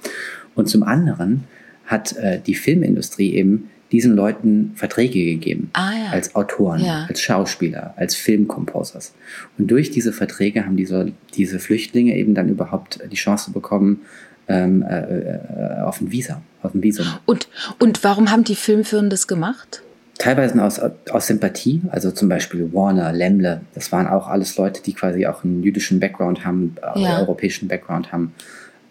Und zum anderen hat äh, die Filmindustrie eben diesen Leuten Verträge gegeben. Ah, ja. Als Autoren, ja. als Schauspieler, als Filmkomposers. Und durch diese Verträge haben diese, diese Flüchtlinge eben dann überhaupt die Chance bekommen, ähm, äh, äh, auf ein Visa, auf ein Visum. Und, und warum haben die Filmfirmen das gemacht? Teilweise aus, aus Sympathie, also zum Beispiel Warner, Lemle, das waren auch alles Leute, die quasi auch einen jüdischen Background haben, ja. europäischen Background haben.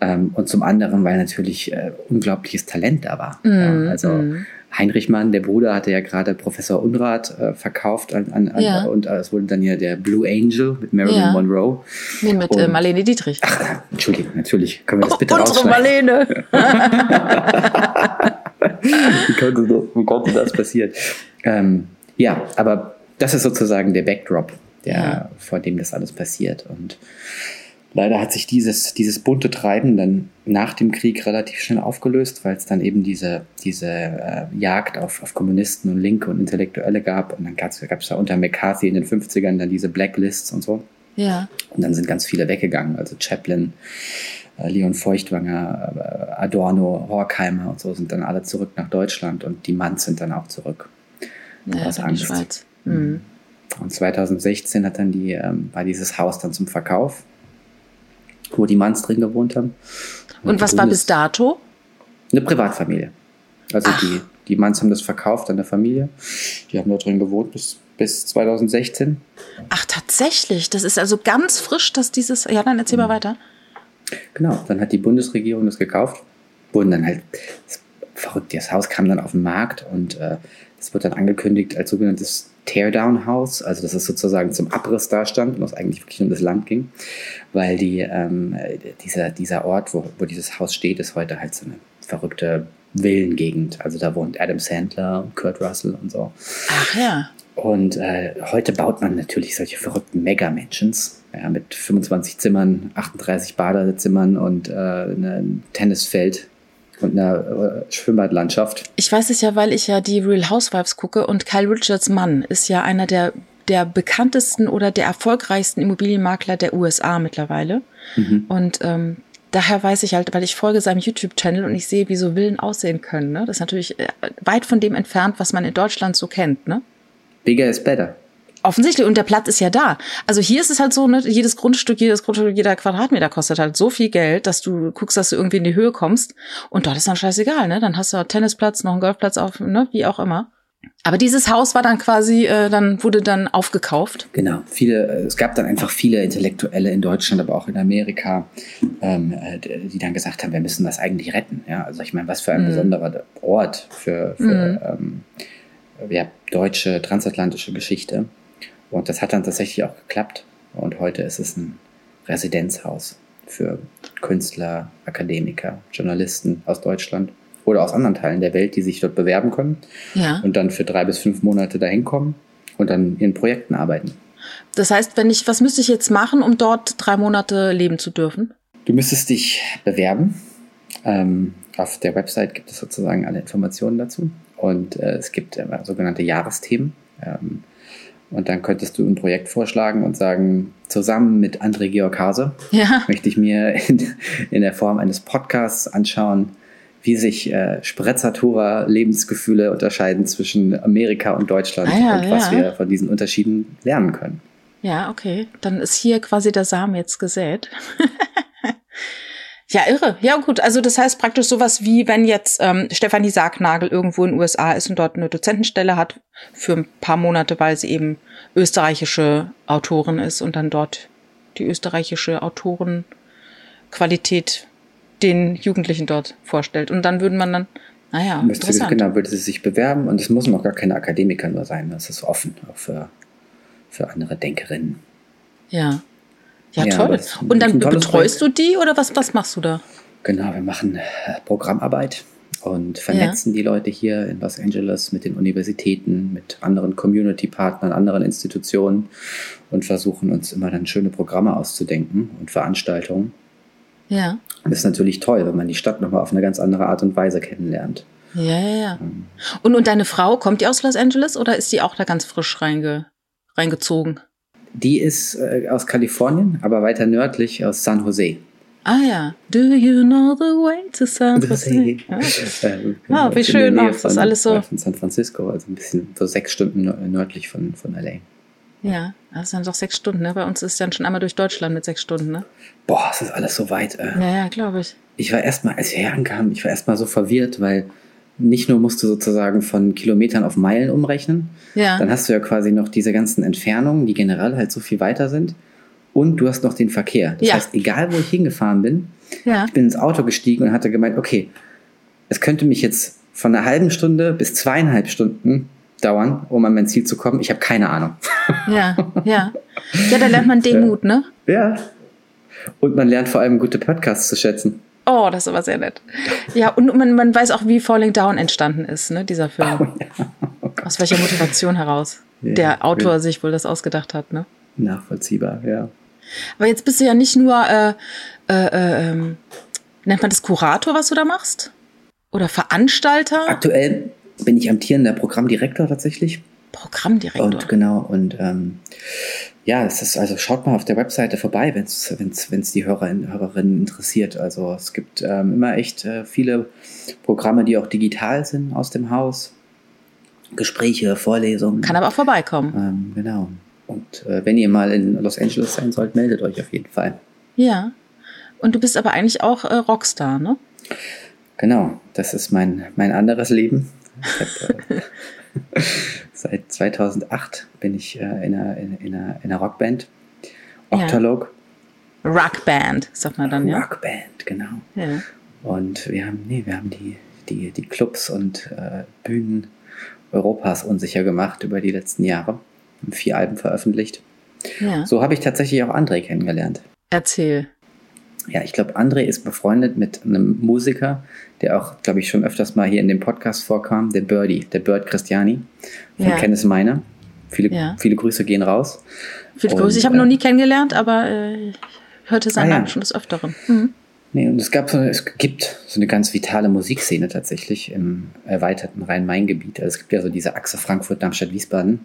Ähm, und zum anderen, weil natürlich äh, unglaubliches Talent da war. Mm, ja, also mm. Heinrich Mann, der Bruder, hatte ja gerade Professor Unrat äh, verkauft an, an, an ja. und äh, es wurde dann ja der Blue Angel mit Marilyn ja. Monroe. Nee, mit äh, und, Marlene Dietrich. Ach, Entschuldigung, natürlich. Können wir das bitte oh, Unsere Marlene. wie, konnte das, wie konnte das passieren? Ähm, ja, aber das ist sozusagen der Backdrop, der, ja. vor dem das alles passiert. Und Leider hat sich dieses, dieses bunte Treiben dann nach dem Krieg relativ schnell aufgelöst, weil es dann eben diese, diese äh, Jagd auf, auf Kommunisten und Linke und Intellektuelle gab. Und dann gab es da unter McCarthy in den 50ern dann diese Blacklists und so. Ja. Und dann sind ganz viele weggegangen. Also Chaplin, äh, Leon Feuchtwanger, äh, Adorno, Horkheimer und so sind dann alle zurück nach Deutschland und die Manns sind dann auch zurück. Ja, aus Angst. Schweiz. Mhm. Und 2016 hat dann die, ähm, war dieses Haus dann zum Verkauf wo die Manns drin gewohnt haben. Und, Und was war bis dato? Eine Privatfamilie. Also die, die Manns haben das verkauft an der Familie. Die haben dort drin gewohnt bis, bis 2016. Ach, tatsächlich. Das ist also ganz frisch, dass dieses. Ja, dann erzähl mhm. mal weiter. Genau, dann hat die Bundesregierung das gekauft. Wurden dann halt. Verrückt, das Haus kam dann auf den Markt und äh, das wird dann angekündigt als sogenanntes Teardown-Haus, also dass es sozusagen zum Abriss dastand und es eigentlich wirklich um das Land ging, weil die, ähm, dieser, dieser Ort, wo, wo dieses Haus steht, ist heute halt so eine verrückte Villengegend. Also da wohnt Adam Sandler, Kurt Russell und so. Ach ja. Und äh, heute baut man natürlich solche verrückten Mega-Mansions ja, mit 25 Zimmern, 38 Badezimmern und äh, ein Tennisfeld und einer äh, Schwimmbadlandschaft. Ich weiß es ja, weil ich ja die Real Housewives gucke und Kyle Richards Mann ist ja einer der der bekanntesten oder der erfolgreichsten Immobilienmakler der USA mittlerweile. Mhm. Und ähm, daher weiß ich halt, weil ich folge seinem YouTube-Channel und ich sehe, wie so Villen aussehen können. Ne? Das ist natürlich äh, weit von dem entfernt, was man in Deutschland so kennt. Ne? Bigger is better. Offensichtlich, und der Platz ist ja da. Also hier ist es halt so, ne, jedes Grundstück, jedes Grundstück, jeder Quadratmeter kostet halt so viel Geld, dass du guckst, dass du irgendwie in die Höhe kommst. Und dort ist dann scheißegal, ne? Dann hast du Tennisplatz, noch einen Golfplatz auf, ne, wie auch immer. Aber dieses Haus war dann quasi, äh, dann wurde dann aufgekauft. Genau, viele, äh, es gab dann einfach viele Intellektuelle in Deutschland, aber auch in Amerika, ähm, äh, die dann gesagt haben, wir müssen das eigentlich retten. Ja, also ich meine, was für ein mhm. besonderer Ort für, für mhm. ähm, ja, deutsche transatlantische Geschichte. Und das hat dann tatsächlich auch geklappt. Und heute ist es ein Residenzhaus für Künstler, Akademiker, Journalisten aus Deutschland oder aus anderen Teilen der Welt, die sich dort bewerben können ja. und dann für drei bis fünf Monate dahin kommen und dann in Projekten arbeiten. Das heißt, wenn ich, was müsste ich jetzt machen, um dort drei Monate leben zu dürfen? Du müsstest dich bewerben. Ähm, auf der Website gibt es sozusagen alle Informationen dazu. Und äh, es gibt äh, sogenannte Jahresthemen. Ähm, und dann könntest du ein Projekt vorschlagen und sagen, zusammen mit André Georg Hase ja. möchte ich mir in, in, der Form eines Podcasts anschauen, wie sich äh, Sprezzatura Lebensgefühle unterscheiden zwischen Amerika und Deutschland ah ja, und was ja. wir von diesen Unterschieden lernen können. Ja, okay. Dann ist hier quasi der Samen jetzt gesät. Ja, irre. Ja, gut. Also das heißt praktisch sowas wie, wenn jetzt ähm, Stefanie Sargnagel irgendwo in den USA ist und dort eine Dozentenstelle hat für ein paar Monate, weil sie eben österreichische Autorin ist und dann dort die österreichische Autorenqualität den Jugendlichen dort vorstellt. Und dann würden man dann, naja, Müsste interessant. genau, würde sie sich bewerben und es muss noch gar keine Akademiker nur sein. Das ist offen, auch für, für andere Denkerinnen. Ja. Ja, ja toll. Und dann betreust Projekt. du die oder was, was machst du da? Genau, wir machen äh, Programmarbeit und vernetzen ja. die Leute hier in Los Angeles mit den Universitäten, mit anderen Community-Partnern, anderen Institutionen und versuchen uns immer dann schöne Programme auszudenken und Veranstaltungen. Ja. Das ist natürlich toll, wenn man die Stadt nochmal auf eine ganz andere Art und Weise kennenlernt. Ja, ja, ja. Ähm. Und, und deine Frau, kommt die aus Los Angeles oder ist die auch da ganz frisch reinge, reingezogen? Die ist äh, aus Kalifornien, aber weiter nördlich aus San Jose. Ah ja. Do you know the way to San Jose? Äh, ah, wie schön auch, das ist alles so. Von San Francisco, also ein bisschen so sechs Stunden nördlich von, von LA. Ja, das sind doch sechs Stunden, ne? Bei uns ist dann schon einmal durch Deutschland mit sechs Stunden, ne? Boah, das ist alles so weit. Äh. Ja, ja, glaube ich. Ich war erstmal, als ich herankam, ich war erstmal so verwirrt, weil nicht nur musst du sozusagen von Kilometern auf Meilen umrechnen, ja. dann hast du ja quasi noch diese ganzen Entfernungen, die generell halt so viel weiter sind. Und du hast noch den Verkehr. Das ja. heißt, egal wo ich hingefahren bin, ja. ich bin ins Auto gestiegen und hatte gemeint, okay, es könnte mich jetzt von einer halben Stunde bis zweieinhalb Stunden dauern, um an mein Ziel zu kommen. Ich habe keine Ahnung. Ja, ja. Ja, da lernt man Demut, ne? Ja. Und man lernt vor allem gute Podcasts zu schätzen. Oh, das ist aber sehr nett. Ja, und man, man weiß auch, wie Falling Down entstanden ist, ne, dieser Film. Oh, ja. oh Aus welcher Motivation heraus ja, der Autor sich wohl das ausgedacht hat, ne? Nachvollziehbar, ja. Aber jetzt bist du ja nicht nur, äh, äh, äh, ähm, nennt man das Kurator, was du da machst? Oder Veranstalter? Aktuell bin ich amtierender Programmdirektor tatsächlich. Programmdirektor. Und genau, und ähm, ja, es ist, also schaut mal auf der Webseite vorbei, wenn es wenn's, wenn's die Hörerinnen Hörerinnen interessiert. Also es gibt ähm, immer echt äh, viele Programme, die auch digital sind aus dem Haus. Gespräche, Vorlesungen. Kann aber auch vorbeikommen. Ähm, genau. Und äh, wenn ihr mal in Los Angeles sein sollt, meldet euch auf jeden Fall. Ja. Und du bist aber eigentlich auch äh, Rockstar, ne? Genau, das ist mein, mein anderes Leben. Ich hab, äh, Seit 2008 bin ich äh, in, einer, in, in, einer, in einer Rockband. Octalog. Ja. Rockband, sagt man dann, ja? Rockband, genau. Ja. Und wir haben, nee, wir haben die, die, die Clubs und äh, Bühnen Europas unsicher gemacht über die letzten Jahre. Vier Alben veröffentlicht. Ja. So habe ich tatsächlich auch André kennengelernt. Erzähl. Ja, ich glaube, André ist befreundet mit einem Musiker, der auch, glaube ich, schon öfters mal hier in dem Podcast vorkam, der Birdie, der Bird Christiani von ja. Kenneth Meiner. Viele, ja. viele Grüße gehen raus. Viele Grüße. Ich habe äh, noch nie kennengelernt, aber äh, hörte seinen ah, Namen schon des Öfteren. Mhm. Nee, und es gab so, es gibt so eine ganz vitale Musikszene tatsächlich im erweiterten Rhein-Main-Gebiet. Also es gibt ja so diese Achse Frankfurt, Darmstadt, Wiesbaden.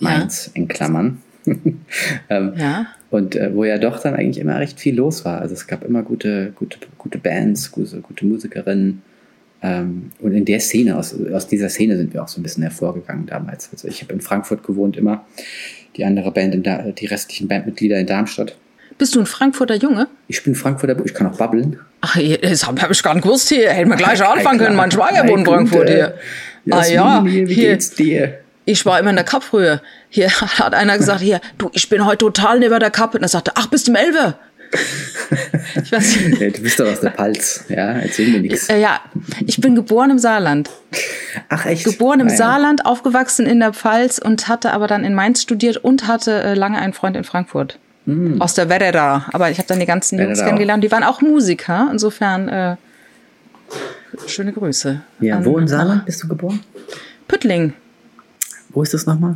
Mainz ja. in Klammern. ähm, ja. Und äh, wo ja doch dann eigentlich immer recht viel los war. Also es gab immer gute, gute, gute Bands, gute, gute Musikerinnen. Ähm, und in der Szene, aus, aus dieser Szene sind wir auch so ein bisschen hervorgegangen damals. Also ich habe in Frankfurt gewohnt immer, die andere Band, die restlichen Bandmitglieder in Darmstadt. Bist du ein Frankfurter Junge? Ich bin Frankfurter, ich kann auch babbeln. Ach, das habe ich gar nicht gewusst hier. Hätten wir gleich anfangen können. Mein Schwager wohnt in Frankfurt hier. Ja, ah ja, wie hier, geht's dir? Ich war immer in der früher. Hier hat einer gesagt, hier, du, ich bin heute total neben der Cup. Und er sagte, ach, bist du im Elbe? ich weiß nicht. du bist doch aus der Palz, ja, erzähl mir nichts. Äh, ja, ich bin geboren im Saarland. Ach echt? Geboren im Nein. Saarland, aufgewachsen in der Pfalz und hatte aber dann in Mainz studiert und hatte äh, lange einen Freund in Frankfurt. Mm. Aus der Werder. Aber ich habe dann die ganzen Jungs kennengelernt. Die waren auch Musiker. Insofern äh, schöne Grüße. Ja, wo im Saarland bist du geboren? Püttling. Wo ist das nochmal?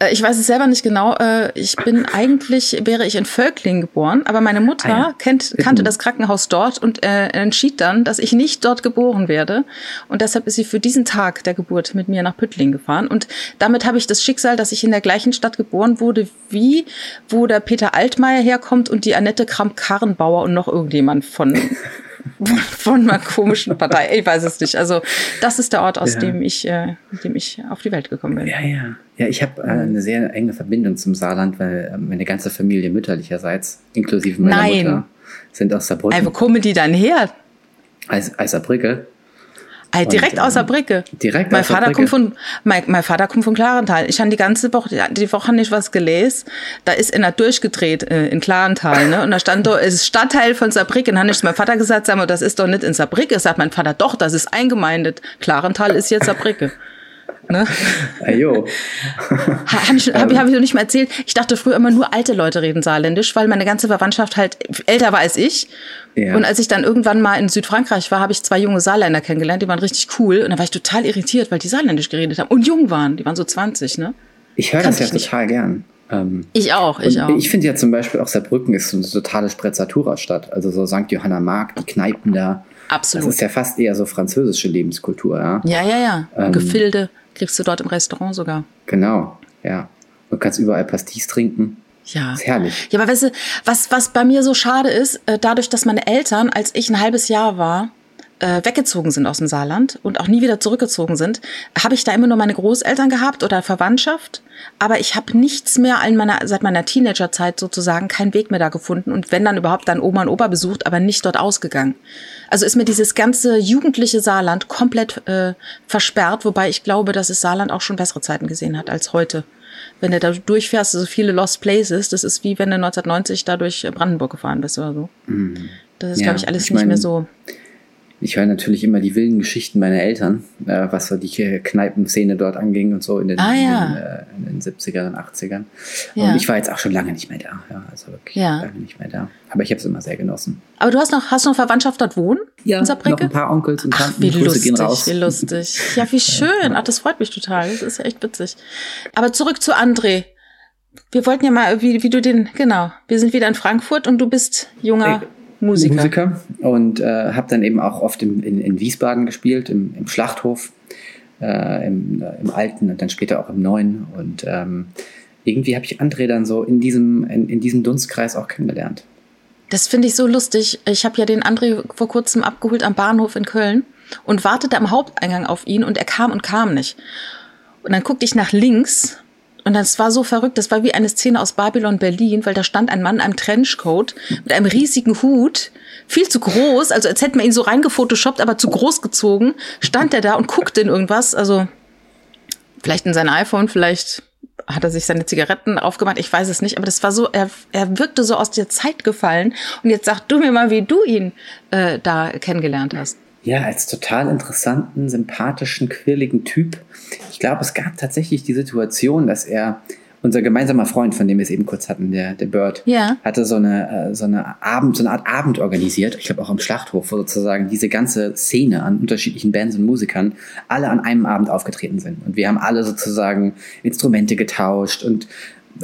Äh, ich weiß es selber nicht genau. Äh, ich bin eigentlich, wäre ich in Völkling geboren, aber meine Mutter ah, ja. kennt, kannte das Krankenhaus dort und äh, entschied dann, dass ich nicht dort geboren werde. Und deshalb ist sie für diesen Tag der Geburt mit mir nach Püttling gefahren. Und damit habe ich das Schicksal, dass ich in der gleichen Stadt geboren wurde, wie wo der Peter Altmaier herkommt und die Annette Kramp-Karrenbauer und noch irgendjemand von von einer komischen Partei. Ich weiß es nicht. Also das ist der Ort, aus ja. dem ich, äh, dem ich auf die Welt gekommen bin. Ja, ja. Ja, ich habe äh, eine sehr enge Verbindung zum Saarland, weil äh, meine ganze Familie mütterlicherseits, inklusive meiner Nein. Mutter, sind aus Saarbrücken. Ey, wo kommen die dann her? Aus, aus Saarbrücke. Halt direkt aus der Brücke. Direkt mein aus Vater der Kommt von, mein, mein Vater kommt von Klarental. Ich habe die ganze Woche, die Woche nicht was gelesen. Da ist einer durchgedreht äh, in Klarental. Ne? Und da stand da, es ist Stadtteil von Saarbrücken. Dann habe ich zu meinem Vater gesagt, sag mal, das ist doch nicht in Saarbrücken. Sagt mein Vater, doch, das ist eingemeindet. Klarental ist jetzt Saarbrücken. Ne? Ajo. Habe ich, hab, hab ich noch nicht mal erzählt. Ich dachte früher immer nur alte Leute reden Saarländisch, weil meine ganze Verwandtschaft halt älter war als ich. Ja. Und als ich dann irgendwann mal in Südfrankreich war, habe ich zwei junge Saarländer kennengelernt, die waren richtig cool. Und da war ich total irritiert, weil die Saarländisch geredet haben und jung waren. Die waren so 20, ne? Ich höre das ja total gern. Ähm, ich auch, ich auch. Ich finde ja zum Beispiel auch Saarbrücken ist so eine totale Sprezzatura-Stadt. Also so St. Johanna Mark, die Kneipen da. Absolut. Das ist ja fast eher so französische Lebenskultur, ja. Ja, ja, ja. Ähm, Gefilde kriegst du dort im Restaurant sogar. Genau, ja. Du kannst überall Pastis trinken. Ja. ist herrlich. Ja, aber weißt du, was, was bei mir so schade ist, äh, dadurch, dass meine Eltern, als ich ein halbes Jahr war, äh, weggezogen sind aus dem Saarland und auch nie wieder zurückgezogen sind, habe ich da immer nur meine Großeltern gehabt oder Verwandtschaft. Aber ich habe nichts mehr in meiner, seit meiner Teenagerzeit sozusagen keinen Weg mehr da gefunden und wenn dann überhaupt dann Oma und Opa besucht, aber nicht dort ausgegangen. Also ist mir dieses ganze jugendliche Saarland komplett äh, versperrt, wobei ich glaube, dass es Saarland auch schon bessere Zeiten gesehen hat als heute. Wenn du da durchfährst, so viele Lost Places, das ist wie wenn du 1990 da durch Brandenburg gefahren bist oder so. Mhm. Das ist, ja, glaube ich, alles ich mein, nicht mehr so. Ich höre natürlich immer die wilden Geschichten meiner Eltern, äh, was so die Kneipenszene dort anging und so in den, ah, ja. in, den, äh, in den 70ern und 80ern. Ja. Und ich war jetzt auch schon lange nicht mehr da. Ja, also wirklich ja. lange nicht mehr da. Aber ich habe es immer sehr genossen. Aber du hast noch, hast noch Verwandtschaft dort wohnen? Ja, noch ein paar Onkels und Tanten. Ach, wie lustig, gehen raus. wie lustig. Ja, wie schön. Ach, das freut mich total. Das ist ja echt witzig. Aber zurück zu André. Wir wollten ja mal, wie, wie du den, genau, wir sind wieder in Frankfurt und du bist junger Musiker. Musiker und äh, habe dann eben auch oft im, in, in Wiesbaden gespielt, im, im Schlachthof, äh, im, äh, im Alten und dann später auch im Neuen. Und ähm, irgendwie habe ich André dann so in diesem, in, in diesem Dunstkreis auch kennengelernt. Das finde ich so lustig. Ich habe ja den André vor kurzem abgeholt am Bahnhof in Köln und wartete am Haupteingang auf ihn und er kam und kam nicht. Und dann guckte ich nach links und das war so verrückt, das war wie eine Szene aus Babylon Berlin, weil da stand ein Mann in einem Trenchcoat mit einem riesigen Hut, viel zu groß, also als hätte man ihn so reingefotoshoppt, aber zu groß gezogen, stand er da und guckte in irgendwas, also vielleicht in sein iPhone, vielleicht hat er sich seine Zigaretten aufgemacht, ich weiß es nicht, aber das war so, er, er wirkte so aus der Zeit gefallen. Und jetzt sag du mir mal, wie du ihn äh, da kennengelernt hast ja, als total interessanten, sympathischen, quirligen Typ. Ich glaube, es gab tatsächlich die Situation, dass er, unser gemeinsamer Freund, von dem wir es eben kurz hatten, der, der Bird, ja. hatte so eine, äh, so eine Abend, so eine Art Abend organisiert, ich glaube auch am Schlachthof, wo sozusagen diese ganze Szene an unterschiedlichen Bands und Musikern alle an einem Abend aufgetreten sind. Und wir haben alle sozusagen Instrumente getauscht und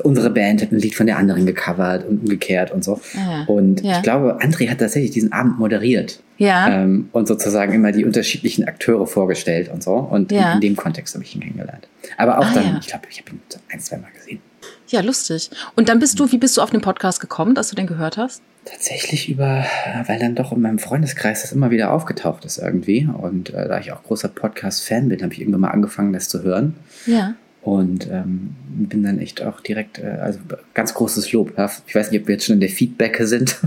unsere Band hat ein Lied von der anderen gecovert und umgekehrt und so. Ah, und ja. ich glaube, André hat tatsächlich diesen Abend moderiert. Ja. Ähm, und sozusagen immer die unterschiedlichen Akteure vorgestellt und so. Und Ja. in, in dem Kontext habe ich ihn kennengelernt. Aber auch Ah, dann, ja. ich glaube, ich habe ihn ein, zwei Mal gesehen. Ja, lustig. Und dann bist du, wie bist du auf den Podcast gekommen, dass du den gehört hast? Tatsächlich über, weil dann doch in meinem Freundeskreis das immer wieder aufgetaucht ist irgendwie. Und äh, da ich auch großer Podcast-Fan bin, habe ich irgendwann mal angefangen, das zu hören. Ja. Und ähm, bin dann echt auch direkt, äh, also ganz großes Lob. Ja. Ich weiß nicht, ob wir jetzt schon in der Feedbacke sind.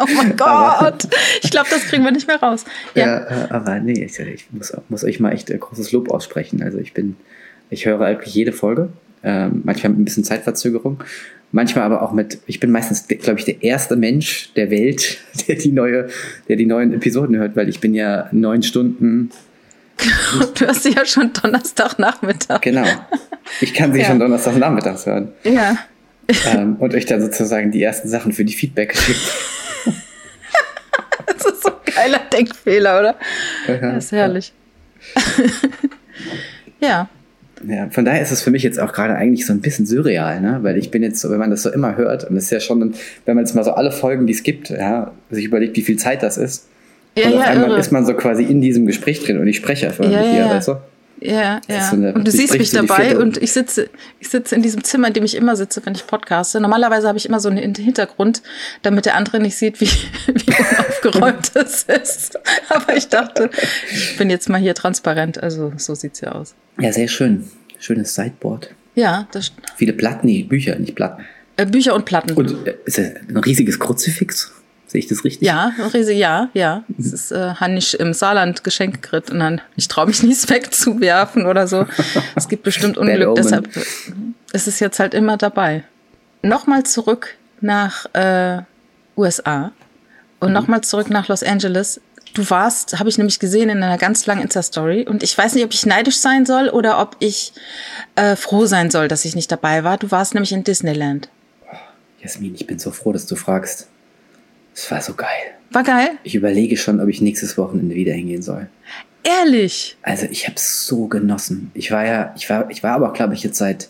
Oh mein Gott. Ich glaube, das kriegen wir nicht mehr raus. Ja. Ja, äh, aber nee, ich, ich muss, muss euch mal echt äh, großes Lob aussprechen. Also ich bin, ich höre wirklich jede Folge, ähm, manchmal mit ein bisschen Zeitverzögerung, manchmal aber auch mit, ich bin meistens, glaube ich, der erste Mensch der Welt, der die neue, der die neuen Episoden hört, weil ich bin ja neun Stunden, Du hast sie ja schon Donnerstagnachmittag. genau. Ich kann sie Ja. schon donnerstags nachmittags hören. Ja. ähm, und euch dann sozusagen die ersten Sachen für die Feedback geschickt. Das ist so ein geiler Denkfehler, oder? Das ist herrlich. ja. Ja, von daher ist es für mich jetzt auch gerade eigentlich so ein bisschen surreal, ne? Weil ich bin jetzt so, wenn man das so immer hört, und das ist ja schon, wenn man jetzt mal so alle Folgen, die es gibt, ja, sich überlegt, wie viel Zeit das ist. Ja, und auf ja, einmal irre. ist man so quasi in diesem Gespräch drin und ich spreche einfach Ja, mit ja, dir, ja. weißt du? Ja, Das ja. so eine- und du siehst mich dabei und ich sitze, ich sitze in diesem Zimmer, in dem ich immer sitze, wenn ich podcaste. Normalerweise habe ich immer so einen Hintergrund, damit der andere nicht sieht, wie, wie unaufgeräumt es ist. Aber ich dachte, ich bin jetzt mal hier transparent. Also so sieht's ja aus. Ja, sehr schön. Schönes Sideboard. Ja, das, Viele Platten, nee, Bücher, nicht Platten. äh, Bücher und Platten. Und äh, ist das ein riesiges Kruzifix? Sehe ich das richtig? ja, Riese, ja, ja. Das ist, äh, han ich im Saarland geschenkt gekriegt und dann, ich traue mich nicht wegzuwerfen oder so. Es gibt bestimmt Unglück, deshalb äh, ist es jetzt halt immer dabei. Nochmal zurück nach äh, USA und nochmal zurück nach Los Angeles. Du warst, habe ich nämlich gesehen in einer ganz langen Insta-Story und ich weiß nicht, ob ich neidisch sein soll oder ob ich äh, froh sein soll, dass ich nicht dabei war. Du warst nämlich in Disneyland. Jasmin, ich bin so froh, dass du fragst. Es war so geil. War geil? Ich überlege schon, ob ich nächstes Wochenende wieder hingehen soll. Ehrlich? Also ich habe es so genossen. Ich war ja, ich war, ich war aber glaube ich, jetzt seit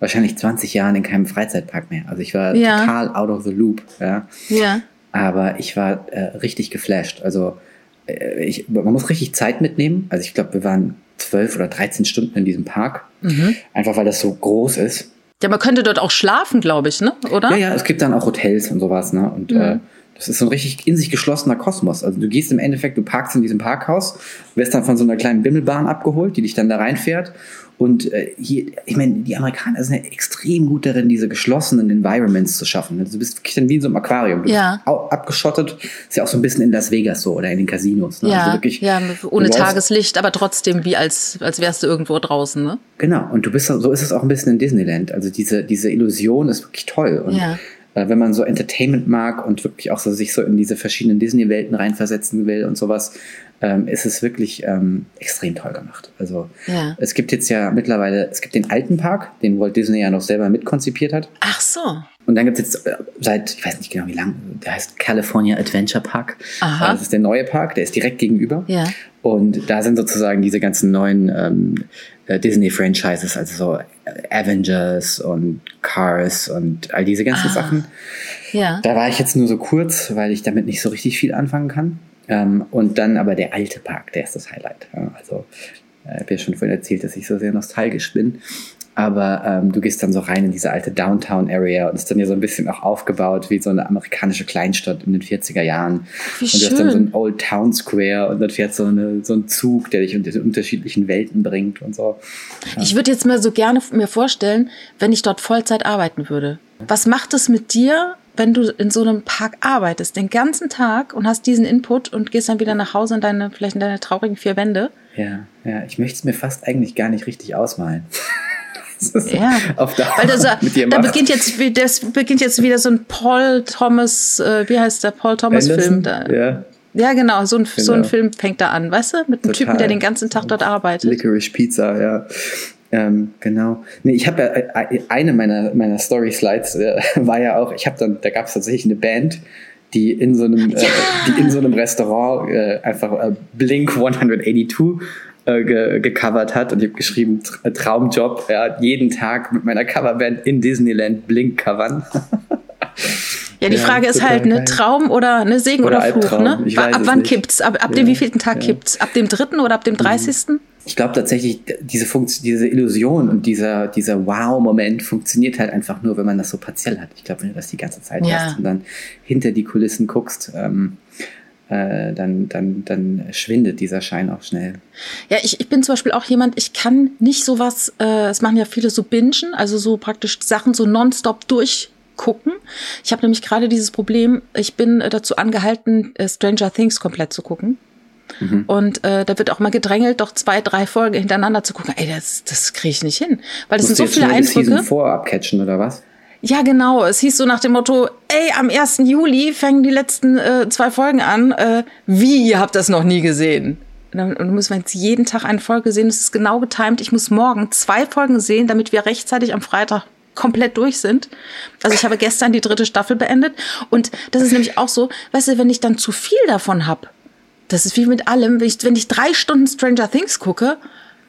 wahrscheinlich 20 Jahren in keinem Freizeitpark mehr. Also ich war Ja. total out of the loop. Ja. Ja. Aber ich war äh, richtig geflasht. Also äh, ich, man muss richtig Zeit mitnehmen. Also ich glaube, wir waren 12 oder 13 Stunden in diesem Park. Mhm. Einfach weil das so groß ist. Ja, man könnte dort auch schlafen, glaube ich, ne? Oder? Ja, ja, es gibt dann auch Hotels und sowas, ne? Und Mhm. äh, das ist so ein richtig in sich geschlossener Kosmos. Also du gehst im Endeffekt, du parkst in diesem Parkhaus, wirst dann von so einer kleinen Bimmelbahn abgeholt, die dich dann da reinfährt. Und äh, hier, ich meine, die Amerikaner sind ja extrem gut darin, diese geschlossenen Environments zu schaffen. Also du bist wirklich dann wie in so einem Aquarium. Du Ja. abgeschottet. Ist ja auch so ein bisschen in Las Vegas so oder in den Casinos. Ne? Ja, also wirklich, ja, ohne Tageslicht, aber trotzdem wie als, als wärst du irgendwo draußen, ne? Genau, und du bist so ist es auch ein bisschen in Disneyland. Also diese, diese Illusion ist wirklich toll. Und Ja. Äh, wenn man so Entertainment mag und wirklich auch so sich so in diese verschiedenen Disney-Welten reinversetzen will und sowas, ähm, ist es wirklich ähm, extrem toll gemacht. Also Ja. es gibt jetzt ja mittlerweile, es gibt den alten Park, den Walt Disney ja noch selber mitkonzipiert hat. Ach so. Und dann gibt es jetzt äh, seit, ich weiß nicht genau wie lang, der heißt California Adventure Park. Aha. Äh, Das ist der neue Park, der ist direkt gegenüber. Ja. Und da sind sozusagen diese ganzen neuen ähm, äh, Disney-Franchises, also so äh, Avengers und Cars und all diese ganzen Ah. Sachen. Ja. Da war ich jetzt nur so kurz, weil ich damit nicht so richtig viel anfangen kann. Ähm, und dann aber der alte Park, der ist das Highlight. Ja, also, äh, ich habe ja schon vorhin erzählt, dass ich so sehr nostalgisch bin. Aber ähm, du gehst dann so rein in diese alte Downtown-Area und ist dann ja so ein bisschen auch aufgebaut wie so eine amerikanische Kleinstadt in den 40er Jahren. Wie und du hast dann so schön. einen Old Town Square und dann fährt so, eine, so ein Zug, der dich in diese unterschiedlichen Welten bringt und so. Ich würde jetzt mal so gerne mir vorstellen, wenn ich dort Vollzeit arbeiten würde. Was macht es mit dir, wenn du in so einem Park arbeitest, den ganzen Tag und hast diesen Input und gehst dann wieder nach Hause in deine, vielleicht in deine traurigen vier Wände? Ja, ja, ich möchte es mir fast eigentlich gar nicht richtig ausmalen. Ja, auf der Weil das, dir da beginnt jetzt, das beginnt jetzt wieder so ein Paul Thomas, äh, wie heißt der Paul Thomas Film? Da, Ja, Ja, genau, so ein, so ein Genau. Film fängt da an, weißt du? Mit einem Total. Typen, der den ganzen Tag dort arbeitet. Licorice Pizza, ja. Ähm, genau. Nee, ich habe ja äh, eine meiner, meiner Story-Slides äh, war ja auch, ich habe dann, da gab es tatsächlich eine Band, die in so einem, äh, die in so einem Restaurant äh, einfach äh, Blink 182 äh, ge gecovert hat. Und ich habe geschrieben, Traumjob, ja, jeden Tag mit meiner Coverband in Disneyland Blink covern. Ja, die Frage ist halt, ne, Traum oder ne, Segen oder, oder Fluch, ne? ab wann nicht. kippt's? Ab, ab ja. dem wievielten Tag ja. kippt's? Ab dem dritten oder ab dem mhm. dreißigsten? Ich glaube tatsächlich, diese, Funktion, diese Illusion und dieser, dieser Wow-Moment funktioniert halt einfach nur, wenn man das so partiell hat. Ich glaube, wenn du das die ganze Zeit ja. hast und dann hinter die Kulissen guckst, ähm, äh, dann, dann, dann schwindet dieser Schein auch schnell. Ja, ich, ich bin zum Beispiel auch jemand, ich kann nicht sowas, äh, es machen ja viele so Bingen, also so praktisch Sachen so nonstop durch gucken. Ich habe nämlich gerade dieses Problem, ich bin äh, dazu angehalten, äh, Stranger Things komplett zu gucken. Mhm. Und äh, da wird auch mal gedrängelt, doch zwei, drei Folgen hintereinander zu gucken. Ey, das, das kriege ich nicht hin. Weil das sind so viele Eindrücke. Season vorab catchen oder was? Ja, genau. Es hieß so nach dem Motto, ey, am 1. Juli fangen die letzten äh, zwei Folgen an. Äh, wie, ihr habt das noch nie gesehen? Und dann müssen wir jetzt jeden Tag eine Folge sehen. Das ist genau getimt. Ich muss morgen zwei Folgen sehen, damit wir rechtzeitig am Freitag komplett durch sind. Also ich habe gestern die dritte Staffel beendet und das ist nämlich auch so, weißt du, wenn ich dann zu viel davon hab, das ist wie mit allem, wenn ich, wenn ich drei Stunden Stranger Things gucke,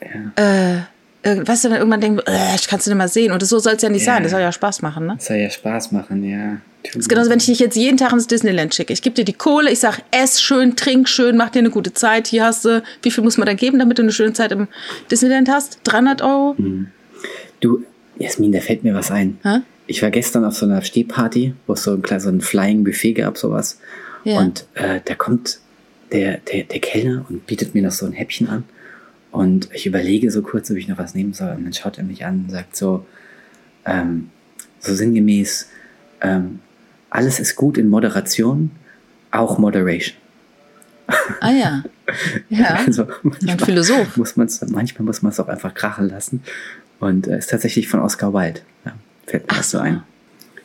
ja. äh, weißt du, dann irgendwann denke, äh, ich kann es nicht mehr sehen. Und das, so soll es ja nicht ja. sein. Das soll ja Spaß machen, ne? Das soll ja Spaß machen, ja. Das ist genauso, wenn ich dich jetzt jeden Tag ins Disneyland schicke. Ich gebe dir die Kohle, ich sag, ess schön, trink schön, mach dir eine gute Zeit. Hier hast du, wie viel muss man da geben, damit du eine schöne Zeit im Disneyland hast? 300 Euro? Mhm. Du, Jasmin, da fällt mir was ein. Hä? Ich war gestern auf so einer Stehparty, wo es so ein, so ein Flying Buffet gab, sowas. Ja. Und äh, da kommt der, der, der Kellner und bietet mir noch so ein Häppchen an. Und ich überlege so kurz, ob ich noch was nehmen soll. Und dann schaut er mich an und sagt so, ähm, so sinngemäß, ähm, alles ist gut in Moderation, auch Moderation. Ah ja. Ja. Also manchmal, Ein Philosoph. Muss man's, manchmal muss man es auch einfach krachen lassen. Und äh, ist tatsächlich von Oscar Wilde. Ja, fällt mir Ach das so ein.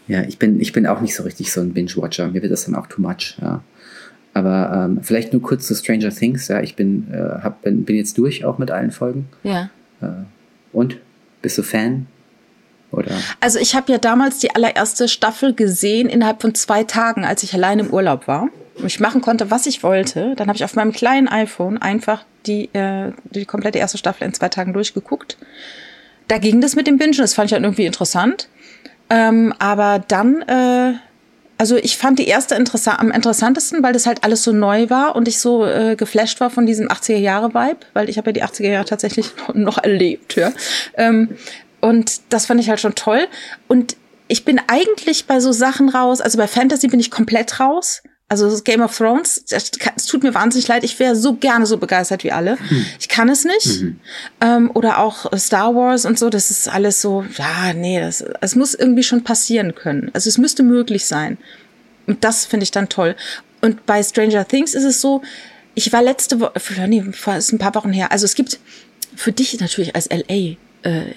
Ja, ich bin, ich bin auch nicht so richtig so ein Binge-Watcher. Mir wird das dann auch too much. Ja. Aber ähm, vielleicht nur kurz zu Stranger Things. Ja, ich bin, äh, hab, bin, bin jetzt durch auch mit allen Folgen. Ja. Äh, und? Bist du Fan? Oder? Also ich habe ja damals die allererste Staffel gesehen innerhalb von zwei Tagen, als ich allein im Urlaub war. Und ich machen konnte, was ich wollte. Dann habe ich auf meinem kleinen iPhone einfach die, äh, die komplette erste Staffel in zwei Tagen durchgeguckt da ging das mit dem Bingen, das fand ich halt irgendwie interessant. Ähm, aber dann, äh, also ich fand die erste interessa am interessantesten, weil das halt alles so neu war und ich so äh, geflasht war von diesem 80er-Jahre-Vibe, weil ich habe ja die 80er Jahre tatsächlich noch erlebt, ja. Ähm, und das fand ich halt schon toll. Und ich bin eigentlich bei so Sachen raus, also bei Fantasy bin ich komplett raus. Also Game of Thrones, es tut mir wahnsinnig leid, ich wäre so gerne so begeistert wie alle. Hm. Ich kann es nicht. Mhm. Ähm, oder auch Star Wars und so, das ist alles so, ja, nee, das, es muss irgendwie schon passieren können. Also es müsste möglich sein. Und das finde ich dann toll. Und bei Stranger Things ist es so, ich war letzte Woche, nee, ist ein paar Wochen her, also es gibt für dich natürlich als LA, äh,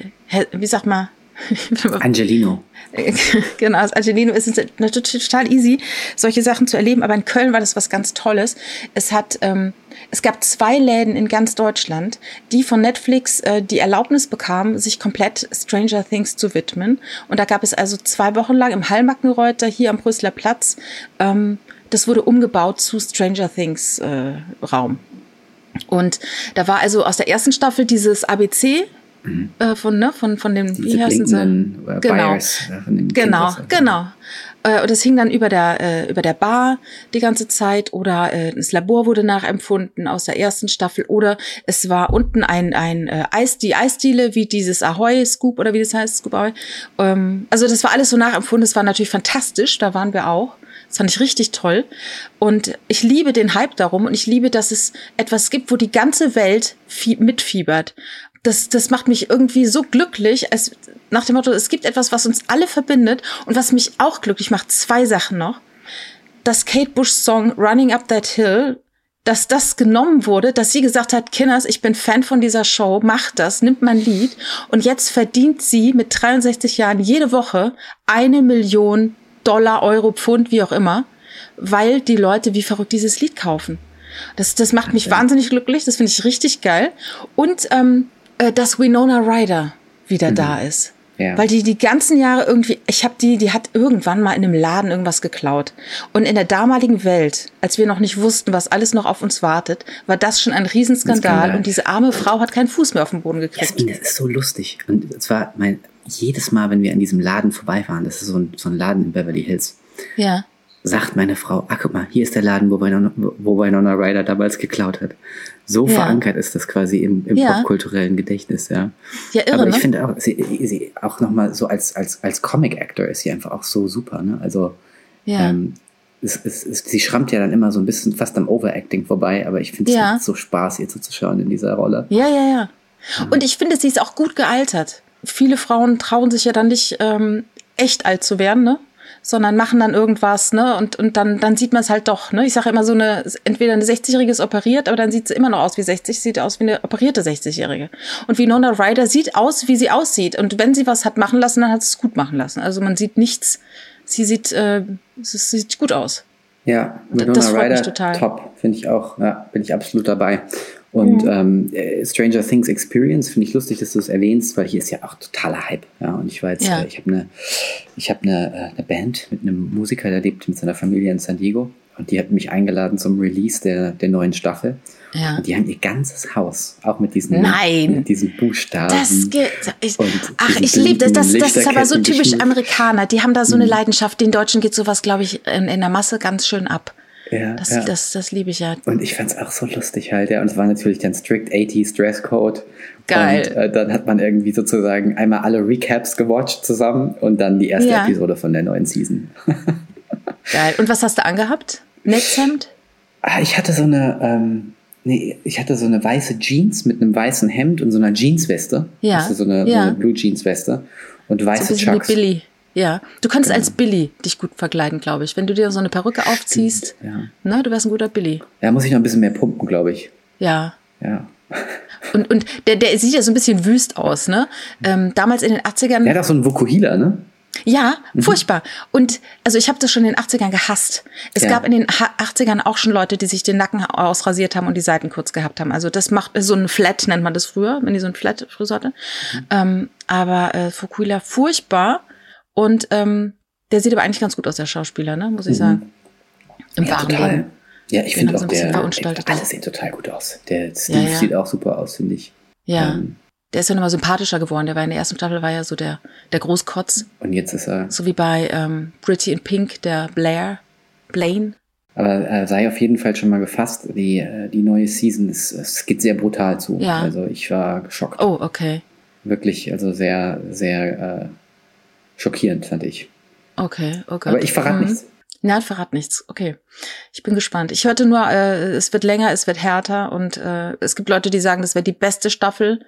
wie sagt man, Angelino. genau, als Angelino ist es total easy, solche Sachen zu erleben. Aber in Köln war das was ganz Tolles. Es hat, ähm, es gab zwei Läden in ganz Deutschland, die von Netflix äh, die Erlaubnis bekamen, sich komplett Stranger Things zu widmen. Und da gab es also zwei Wochen lang im Hallmackenreuter hier am Brüsseler Platz. Ähm, das wurde umgebaut zu Stranger Things äh, Raum. Und da war also aus der ersten Staffel dieses ABC Mhm. Äh, von, ne, von, von dem, Diese wie heißen sie? Äh, genau, genau, genau. Äh, und das hing dann über der, äh, über der Bar die ganze Zeit oder äh, das Labor wurde nachempfunden aus der ersten Staffel oder es war unten ein, ein äh, Eis, die Eisdiele wie dieses Ahoy Scoop oder wie das heißt, Scoop Ahoy. Ähm, also das war alles so nachempfunden, das war natürlich fantastisch, da waren wir auch. Das fand ich richtig toll. Und ich liebe den Hype darum und ich liebe, dass es etwas gibt, wo die ganze Welt mitfiebert das, das macht mich irgendwie so glücklich, als nach dem Motto, es gibt etwas, was uns alle verbindet und was mich auch glücklich macht. Zwei Sachen noch. Das Kate Bush Song Running Up That Hill, dass das genommen wurde, dass sie gesagt hat, Kinders, ich bin Fan von dieser Show, macht das, nimmt mein Lied und jetzt verdient sie mit 63 Jahren jede Woche eine Million Dollar, Euro, Pfund, wie auch immer, weil die Leute wie verrückt dieses Lied kaufen. Das, das macht mich wahnsinnig glücklich, das finde ich richtig geil. Und ähm, äh, dass Winona Ryder wieder mhm. da ist. Ja. Weil die die ganzen Jahre irgendwie, ich habe die, die hat irgendwann mal in einem Laden irgendwas geklaut. Und in der damaligen Welt, als wir noch nicht wussten, was alles noch auf uns wartet, war das schon ein Riesenskandal. Und diese arme Frau hat keinen Fuß mehr auf den Boden gekriegt. Jasmin, das ist so lustig. Und zwar mein, jedes Mal, wenn wir an diesem Laden vorbeifahren, das ist so ein, so ein Laden in Beverly Hills. Ja sagt meine Frau, ah, guck mal, hier ist der Laden, wo Winona, wo Winona Ryder damals geklaut hat. So ja. verankert ist das quasi im, im ja. popkulturellen Gedächtnis, ja. Ja, irre, Aber ich ne? finde auch, sie, sie auch nochmal so als, als, als Comic-Actor ist sie einfach auch so super, ne? Also, ja. ähm, es, es, es, sie schrammt ja dann immer so ein bisschen fast am Overacting vorbei, aber ich finde es ja. so Spaß, ihr zuzuschauen in dieser Rolle. Ja, ja, ja. Und ich finde, sie ist auch gut gealtert. Viele Frauen trauen sich ja dann nicht, ähm, echt alt zu werden, ne? Sondern machen dann irgendwas, ne? Und, und dann, dann sieht man es halt doch, ne? Ich sage immer so eine, entweder eine 60-Jährige ist operiert, aber dann sieht sie immer noch aus wie 60, sieht aus wie eine operierte 60-Jährige. Und Winona Ryder sieht aus, wie sie aussieht. Und wenn sie was hat machen lassen, dann hat sie es gut machen lassen. Also man sieht nichts, sie sieht, äh, sie sieht gut aus. Ja, Winona das Ryder, top, finde ich auch, ja, bin ich absolut dabei. Und mhm. ähm, äh, Stranger Things Experience finde ich lustig, dass du es erwähnst, weil hier ist ja auch totaler Hype. Ja, und ich war jetzt, ja. äh, ich habe eine, ich habe eine, äh, eine Band mit einem Musiker, der lebt mit seiner Familie in San Diego. Und die hat mich eingeladen zum Release der, der neuen Staffel. Ja. Und die haben ihr ganzes Haus, auch mit diesen, Nein. Mit diesen Buchstaben. Das geht. Ich, ach, ich liebe das. Das, das ist aber so typisch Amerikaner. Die haben da so eine mhm. Leidenschaft. Den Deutschen geht sowas, glaube ich, in, in der Masse ganz schön ab. Ja, das, ja. das, das liebe ich ja. Und ich fand es auch so lustig halt, ja. Und es war natürlich dann strict 80s Dresscode. Geil. Und äh, dann hat man irgendwie sozusagen einmal alle Recaps gewatcht zusammen und dann die erste ja. Episode von der neuen Season. Geil. Und was hast du angehabt? Netzhemd? Ah, ich hatte so eine, ähm, nee, ich hatte so eine weiße Jeans mit einem weißen Hemd und so einer Jeansweste. Ja. Also so eine, ja. so eine Blue Jeansweste und weiße so Chucks. Wie Billy. Ja, du kannst genau. als Billy dich gut verkleiden, glaube ich. Wenn du dir so eine Perücke aufziehst, ja. na, du wärst ein guter Billy. Ja, muss ich noch ein bisschen mehr pumpen, glaube ich. Ja. Ja. Und, und der, der sieht ja so ein bisschen wüst aus, ne? Ähm, damals in den 80ern. Der hat auch so einen Vokuhila, ne? Ja, mhm. furchtbar. Und also ich habe das schon in den 80ern gehasst. Es ja. gab in den 80ern auch schon Leute, die sich den Nacken ausrasiert haben und die Seiten kurz gehabt haben. Also das macht so ein Flat, nennt man das früher, wenn die so ein Flat Frisur hatte. Mhm. Ähm, aber äh, Fukuhila furchtbar. Und ähm, der sieht aber eigentlich ganz gut aus, der Schauspieler, ne? muss ich mhm. sagen. Im ja, wahren total. Leben. Ja, ich finde auch, der, alle sehen total gut aus. Der Steve ja, ja. sieht auch super aus, finde ich. Ja. Ähm, der ist ja nochmal sympathischer geworden. Der war in der ersten Staffel war ja so der, der Großkotz. Und jetzt ist er. So wie bei ähm, Pretty in Pink, der Blair, Blaine. Aber äh, sei auf jeden Fall schon mal gefasst, die, äh, die neue Season, ist, es geht sehr brutal zu. Ja. Also ich war geschockt. Oh, okay. Wirklich, also sehr, sehr äh, schockierend, fand ich. Okay, okay. Aber ich verrate mhm. nichts. Nein, verrat nichts. Okay. Ich bin gespannt. Ich hörte nur, äh, es wird länger, es wird härter und äh, es gibt Leute, die sagen, das wäre die beste Staffel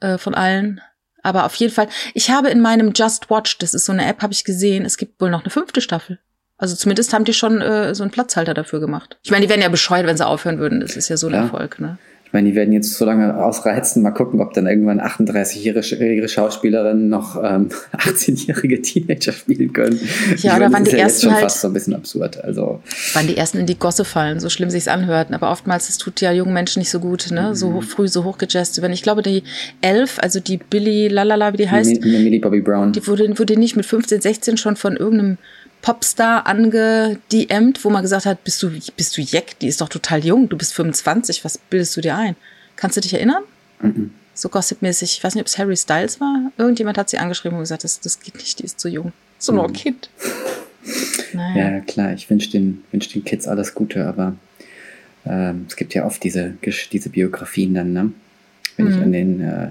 äh, von allen. Aber auf jeden Fall, ich habe in meinem Just Watch, das ist so eine App, habe ich gesehen, es gibt wohl noch eine fünfte Staffel. Also zumindest haben die schon äh, so einen Platzhalter dafür gemacht. Ich meine, die wären ja bescheuert, wenn sie aufhören würden. Das ist ja so ein ja. Erfolg, ne? Meine, die werden jetzt so lange ausreizen. Mal gucken, ob dann irgendwann 38-jährige Schauspielerinnen noch ähm, 18-jährige Teenager spielen können. Ja, da waren die ja ersten halt, fast so ein bisschen absurd. Also waren die ersten in die Gosse fallen, so schlimm sich's anhört. Aber oftmals, es tut ja jungen Menschen nicht so gut, ne? Mhm. So früh, so hochgejazzt werden. Ich glaube, die Elf, also die Billy Lalala, wie die heißt, Millie Bobby Brown, die wurde, wurde nicht mit 15, 16 schon von irgendeinem Popstar angedMt, wo man gesagt hat, bist du, bist du Jack? Die ist doch total jung, du bist 25, was bildest du dir ein? Kannst du dich erinnern? Mhm. So gossipmäßig, ich weiß nicht, ob es Harry Styles war. Irgendjemand hat sie angeschrieben und gesagt, das, das geht nicht, die ist zu jung. So mhm. nur ein Kind. Naja. Ja, klar, ich wünsche den, wünsch den Kids alles Gute, aber ähm, es gibt ja oft diese, diese Biografien dann, ne? Wenn mhm. ich an den, äh,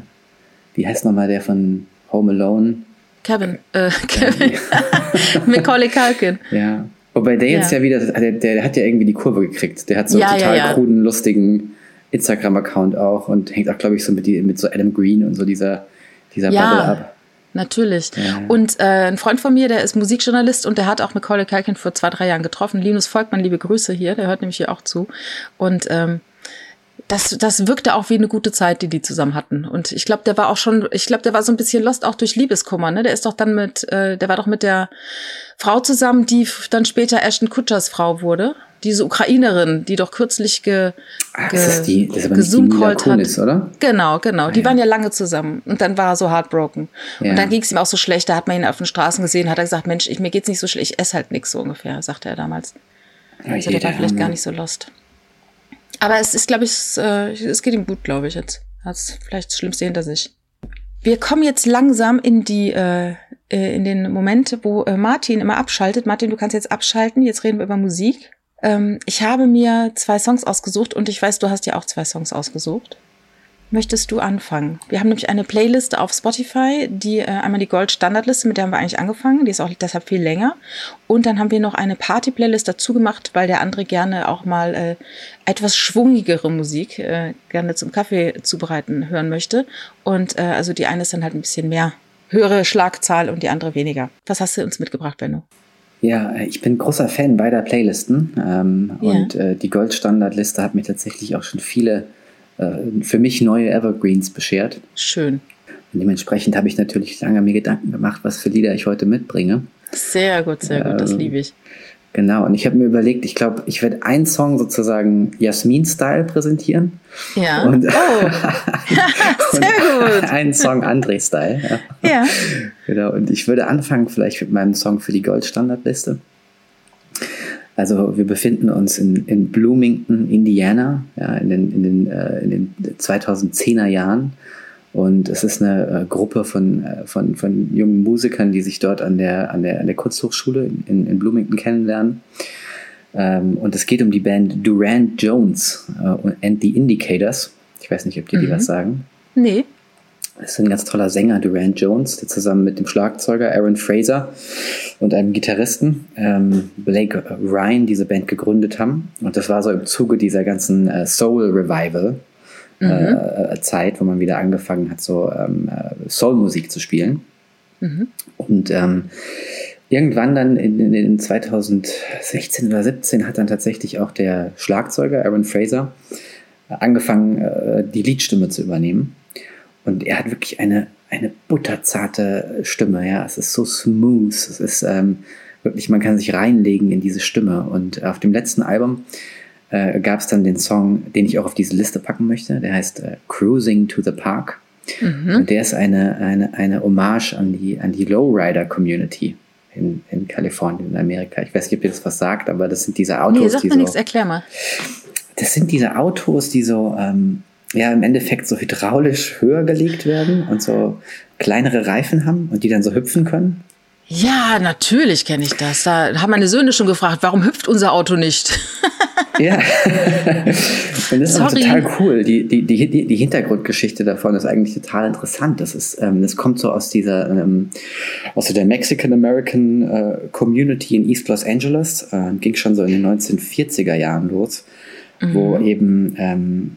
wie heißt nochmal der von Home Alone? Kevin, äh, Kevin. Macaulay Culkin. Ja. Wobei der jetzt ja, ja wieder, der, der, hat ja irgendwie die Kurve gekriegt. Der hat so ja, einen total ja, kruden, lustigen Instagram-Account auch und hängt auch, glaube ich, so mit, die, mit so Adam Green und so dieser, dieser Bubble ab. Natürlich. Ja. Und äh, ein Freund von mir, der ist Musikjournalist und der hat auch Macaulay Culkin vor zwei, drei Jahren getroffen. Linus Volkmann, liebe Grüße hier, der hört nämlich hier auch zu. Und ähm, das, das wirkte auch wie eine gute Zeit, die die zusammen hatten. Und ich glaube, der war auch schon, ich glaube, der war so ein bisschen lost auch durch Liebeskummer. Ne? Der ist doch dann mit, äh, der war doch mit der Frau zusammen, die dann später Ashton Kutchers Frau wurde. Diese Ukrainerin, die doch kürzlich ge, Ach, ge, das die, das hat. oder? Genau, genau. Ah, die ja. waren ja lange zusammen. Und dann war er so heartbroken. Ja. Und dann ging es ihm auch so schlecht. Da hat man ihn auf den Straßen gesehen, hat er gesagt, Mensch, ich, mir geht's nicht so schlecht, ich esse halt nix so ungefähr, sagte er damals. Also der war vielleicht gar nicht so lost. Aber es ist, glaube ich, es, äh, es geht ihm gut, glaube ich, jetzt. Hat vielleicht das Schlimmste hinter sich. Wir kommen jetzt langsam in die, äh, äh, in den Moment, wo äh, Martin immer abschaltet. Martin, du kannst jetzt abschalten. Jetzt reden wir über Musik. Ähm, ich habe mir zwei Songs ausgesucht und ich weiß, du hast ja auch zwei Songs ausgesucht möchtest du anfangen? Wir haben nämlich eine Playlist auf Spotify, die äh, einmal die Gold-Standardliste, mit der haben wir eigentlich angefangen, die ist auch deshalb viel länger. Und dann haben wir noch eine Party-Playlist dazu gemacht, weil der andere gerne auch mal äh, etwas schwungigere Musik äh, gerne zum Kaffee zubereiten hören möchte. Und äh, also die eine ist dann halt ein bisschen mehr höhere Schlagzahl und die andere weniger. Was hast du uns mitgebracht, Benno? Ja, ich bin großer Fan beider Playlisten ähm, ja. und äh, die Gold-Standardliste hat mir tatsächlich auch schon viele äh, für mich neue Evergreens beschert. Schön. Und dementsprechend habe ich natürlich lange mir Gedanken gemacht, was für Lieder ich heute mitbringe. Sehr gut, sehr gut, das ähm, liebe ich. Genau, und ich habe mir überlegt, ich glaube, ich werde einen Song sozusagen Jasmin-Style präsentieren. Ja. Und, oh. sehr gut. einen Song André-Style. Ja. ja. Genau, und ich würde anfangen vielleicht mit meinem Song für die Goldstandardliste. Also wir befinden uns in, in Bloomington, Indiana, ja, in den, in den, äh, in den 2010er Jahren. Und es ist eine äh, Gruppe von, äh, von, von jungen Musikern, die sich dort an der, an der, an der Kunsthochschule in, in Bloomington kennenlernen. Ähm, und es geht um die Band Durand Jones äh, and the Indicators. Ich weiß nicht, ob die mhm. die was sagen. Nee. Das ist ein ganz toller Sänger, Durant Jones, der zusammen mit dem Schlagzeuger Aaron Fraser und einem Gitarristen ähm, Blake Ryan diese Band gegründet haben. Und das war so im Zuge dieser ganzen äh, Soul Revival äh, mhm. äh, Zeit, wo man wieder angefangen hat, so ähm, äh, Soul-Musik zu spielen. Mhm. Und ähm, irgendwann dann in, in, in 2016 oder 17 hat dann tatsächlich auch der Schlagzeuger Aaron Fraser angefangen, die Liedstimme zu übernehmen. Und er hat wirklich eine, eine butterzarte Stimme, ja. Es ist so smooth. Es ist ähm, wirklich, man kann sich reinlegen in diese Stimme. Und auf dem letzten Album äh, gab es dann den Song, den ich auch auf diese Liste packen möchte. Der heißt äh, Cruising to the Park. Mhm. Und der ist eine, eine, eine Hommage an die, an die Lowrider-Community in, in Kalifornien, in Amerika. Ich weiß nicht, ob ihr das was sagt, aber das sind diese Autos, nee, sag die mir so, nichts, erklär mal. Das sind diese Autos, die so ähm, ja im Endeffekt so hydraulisch höher gelegt werden und so kleinere Reifen haben und die dann so hüpfen können? Ja, natürlich kenne ich das. Da haben meine Söhne schon gefragt, warum hüpft unser Auto nicht? ja, und das ist total cool. Die, die, die, die Hintergrundgeschichte davon ist eigentlich total interessant. Das, ist, ähm, das kommt so aus dieser, ähm, aus der Mexican American äh, Community in East Los Angeles. Äh, ging schon so in den 1940er Jahren los, mhm. wo eben ähm,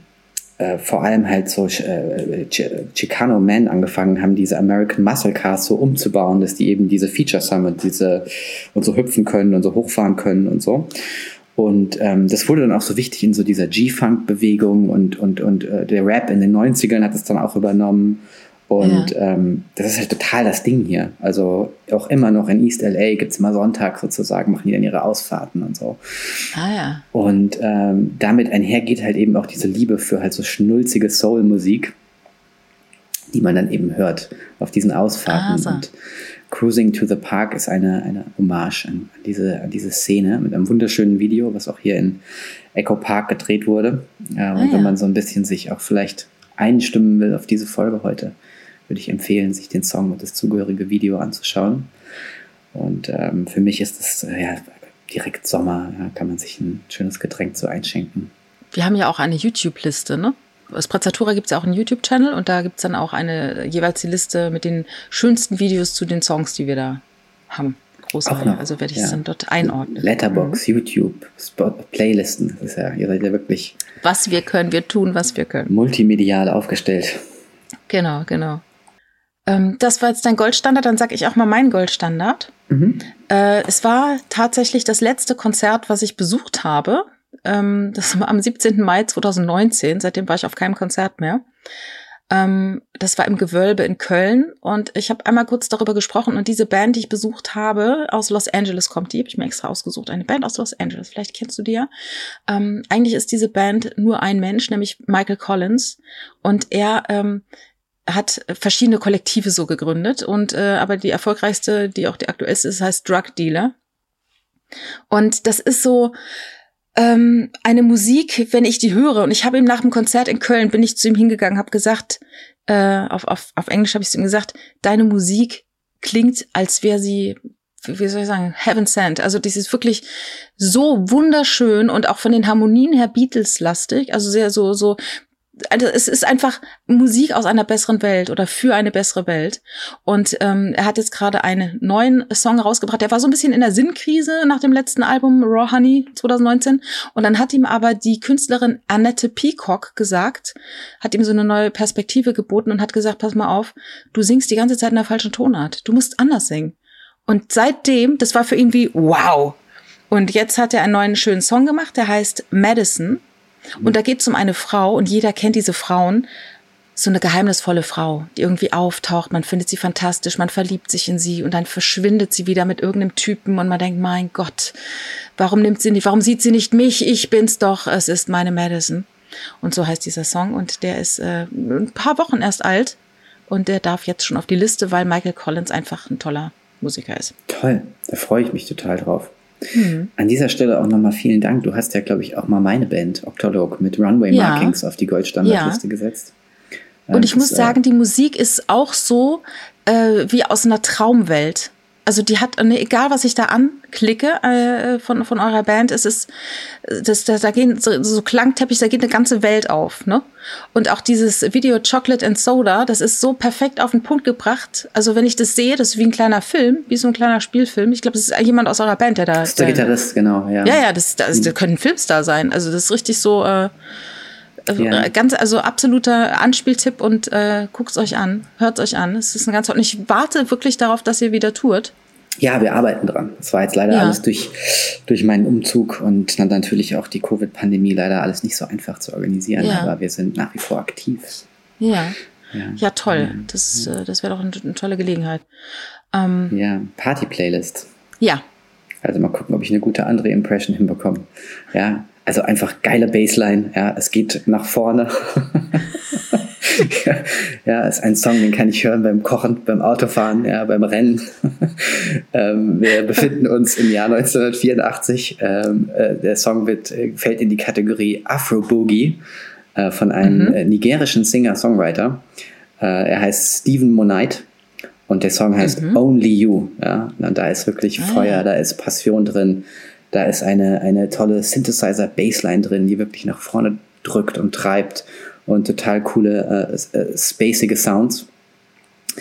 äh, vor allem halt so äh, Chicano Men angefangen haben, diese American Muscle Cars so umzubauen, dass die eben diese Features haben und diese und so hüpfen können und so hochfahren können und so. Und ähm, das wurde dann auch so wichtig in so dieser G-Funk-Bewegung und, und, und äh, der Rap in den 90ern hat es dann auch übernommen. Und ja. ähm, das ist halt total das Ding hier. Also auch immer noch in East LA gibt es immer Sonntag sozusagen, machen die dann ihre Ausfahrten und so. Ah ja. Und ähm, damit einhergeht halt eben auch diese Liebe für halt so schnulzige Soul-Musik, die man dann eben hört auf diesen Ausfahrten. Ah, so. Und Cruising to the Park ist eine, eine Hommage an, an, diese, an diese Szene mit einem wunderschönen Video, was auch hier in Echo Park gedreht wurde. Ja, und ah, wenn man so ein bisschen sich auch vielleicht einstimmen will auf diese Folge heute, würde ich empfehlen, sich den Song und das zugehörige Video anzuschauen. Und ähm, für mich ist es äh, ja, direkt Sommer, ja, kann man sich ein schönes Getränk zu einschenken. Wir haben ja auch eine YouTube-Liste, ne? Sprezzatura gibt es ja auch einen YouTube-Channel und da gibt es dann auch eine jeweils die Liste mit den schönsten Videos zu den Songs, die wir da haben. Großartig. Also werde ich es ja. dann dort einordnen. Letterbox, mhm. YouTube, Spot, Playlisten. Das ist ja, ihr seid ja wirklich. Was wir können, wir tun, was wir können. Multimedial aufgestellt. Genau, genau. Ähm, das war jetzt dein Goldstandard, dann sage ich auch mal mein Goldstandard. Mhm. Äh, es war tatsächlich das letzte Konzert, was ich besucht habe. ähm, das war am 17. Mai 2019, seitdem war ich auf keinem Konzert mehr. Ähm, das war im Gewölbe in Köln und ich habe einmal kurz darüber gesprochen und diese Band, die ich besucht habe, aus Los Angeles kommt, die habe ich mir extra ausgesucht. Eine Band aus Los Angeles, vielleicht kennst du die ja. Ähm, eigentlich ist diese Band nur ein Mensch, nämlich Michael Collins und er ähm, hat verschiedene Kollektive so gegründet und äh, aber die erfolgreichste, die auch die aktuellste ist, heißt Drug Dealer. Und das ist so, ähm, eine Musik, wenn ich die höre, und ich habe ihm nach dem Konzert in Köln, bin ich zu ihm hingegangen, habe gesagt, äh, auf, auf, auf Englisch habe ich zu ihm gesagt, deine Musik klingt, als wäre sie, wie soll ich sagen, Heaven Sent. Also das ist wirklich so wunderschön und auch von den Harmonien her Beatles-lastig, also sehr so, so also es ist einfach Musik aus einer besseren Welt oder für eine bessere Welt. Und ähm, er hat jetzt gerade einen neuen Song rausgebracht. Der war so ein bisschen in der Sinnkrise nach dem letzten Album Raw Honey 2019. Und dann hat ihm aber die Künstlerin Annette Peacock gesagt, hat ihm so eine neue Perspektive geboten und hat gesagt, pass mal auf, du singst die ganze Zeit in der falschen Tonart. Du musst anders singen. Und seitdem, das war für ihn wie wow. Und jetzt hat er einen neuen schönen Song gemacht, der heißt Madison. Und da geht es um eine Frau und jeder kennt diese Frauen. So eine geheimnisvolle Frau, die irgendwie auftaucht, man findet sie fantastisch, man verliebt sich in sie und dann verschwindet sie wieder mit irgendeinem Typen und man denkt, mein Gott, warum nimmt sie nicht, warum sieht sie nicht mich? Ich bin's doch, es ist meine Madison. Und so heißt dieser Song und der ist äh, ein paar Wochen erst alt und der darf jetzt schon auf die Liste, weil Michael Collins einfach ein toller Musiker ist. Toll, da freue ich mich total drauf. Mhm. An dieser Stelle auch nochmal vielen Dank. Du hast ja, glaube ich, auch mal meine Band, Octolog, mit Runway ja. Markings auf die Goldstandardliste ja. gesetzt. Und ich das, muss sagen, die Musik ist auch so äh, wie aus einer Traumwelt also die hat, ne, egal was ich da anklicke äh, von, von eurer Band, es ist, das, da, da gehen so, so Klangteppich, da geht eine ganze Welt auf, ne? Und auch dieses Video Chocolate and Soda, das ist so perfekt auf den Punkt gebracht. Also wenn ich das sehe, das ist wie ein kleiner Film, wie so ein kleiner Spielfilm. Ich glaube, das ist jemand aus eurer Band, der da. Das ist der, der Gitarrist, genau, ja. Ja, ja, das, das, das könnte ein Filmstar sein. Also das ist richtig so. Äh, ja. Ganz, also absoluter Anspieltipp und äh, guckt's euch an, hört's euch an. Es ist ein ganz und ich warte wirklich darauf, dass ihr wieder tourt. Ja, wir arbeiten dran. Es war jetzt leider ja. alles durch, durch meinen Umzug und dann natürlich auch die Covid-Pandemie leider alles nicht so einfach zu organisieren, ja. aber wir sind nach wie vor aktiv. Ja. Ja, ja toll. Das, äh, das wäre doch eine, eine, tolle Gelegenheit. Ähm, ja, Party-Playlist. Ja. Also mal gucken, ob ich eine gute andere Impression hinbekomme. Ja, also einfach geile Baseline, ja, es geht nach vorne. ja, ist ein Song, den kann ich hören beim Kochen, beim Autofahren, ja, beim Rennen. ähm, wir befinden uns im Jahr 1984. Ähm, äh, der Song wird, äh, fällt in die Kategorie Afro Boogie äh, von einem mhm. Äh, nigerischen Singer-Songwriter. Äh, er heißt Stephen Monite und der Song heißt mhm. Only You. Ja, und da ist wirklich ah, Feuer, da ist Passion drin da ist eine, eine tolle Synthesizer-Bassline drin, die wirklich nach vorne drückt und treibt und total coole, äh, äh, spacige Sounds.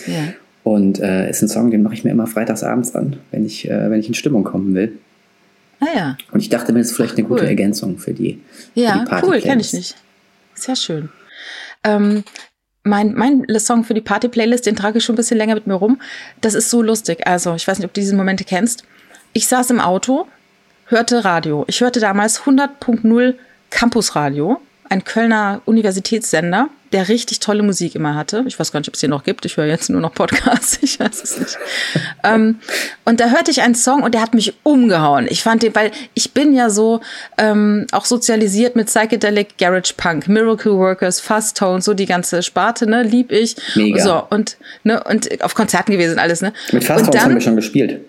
Ja. Und äh, ist ein Song, den mache ich mir immer freitagsabends an, wenn ich, äh, wenn ich in Stimmung kommen will. Ah ja. Und ich dachte mir, das ist vielleicht eine cool. gute Ergänzung für die, ja, für die Party. Ja, cool, kenne ich nicht. Sehr schön. Ähm, mein, mein Song für die Party-Playlist, den trage ich schon ein bisschen länger mit mir rum. Das ist so lustig. Also, ich weiß nicht, ob du diese Momente kennst. Ich saß im Auto hörte Radio. Ich hörte damals 100.0 Campus Radio, ein Kölner Universitätssender, der richtig tolle Musik immer hatte. Ich weiß gar nicht, ob es hier noch gibt. Ich höre jetzt nur noch Podcasts. Ich weiß es nicht. ähm, und da hörte ich einen Song und der hat mich umgehauen. Ich fand den, weil ich bin ja so ähm, auch sozialisiert mit Psychedelic Garage Punk, Miracle Workers, Fast Tone, so die ganze Sparte, ne, lieb ich. Mega. So und ne und auf Konzerten gewesen alles, ne. Mit Fast Tones haben wir schon gespielt.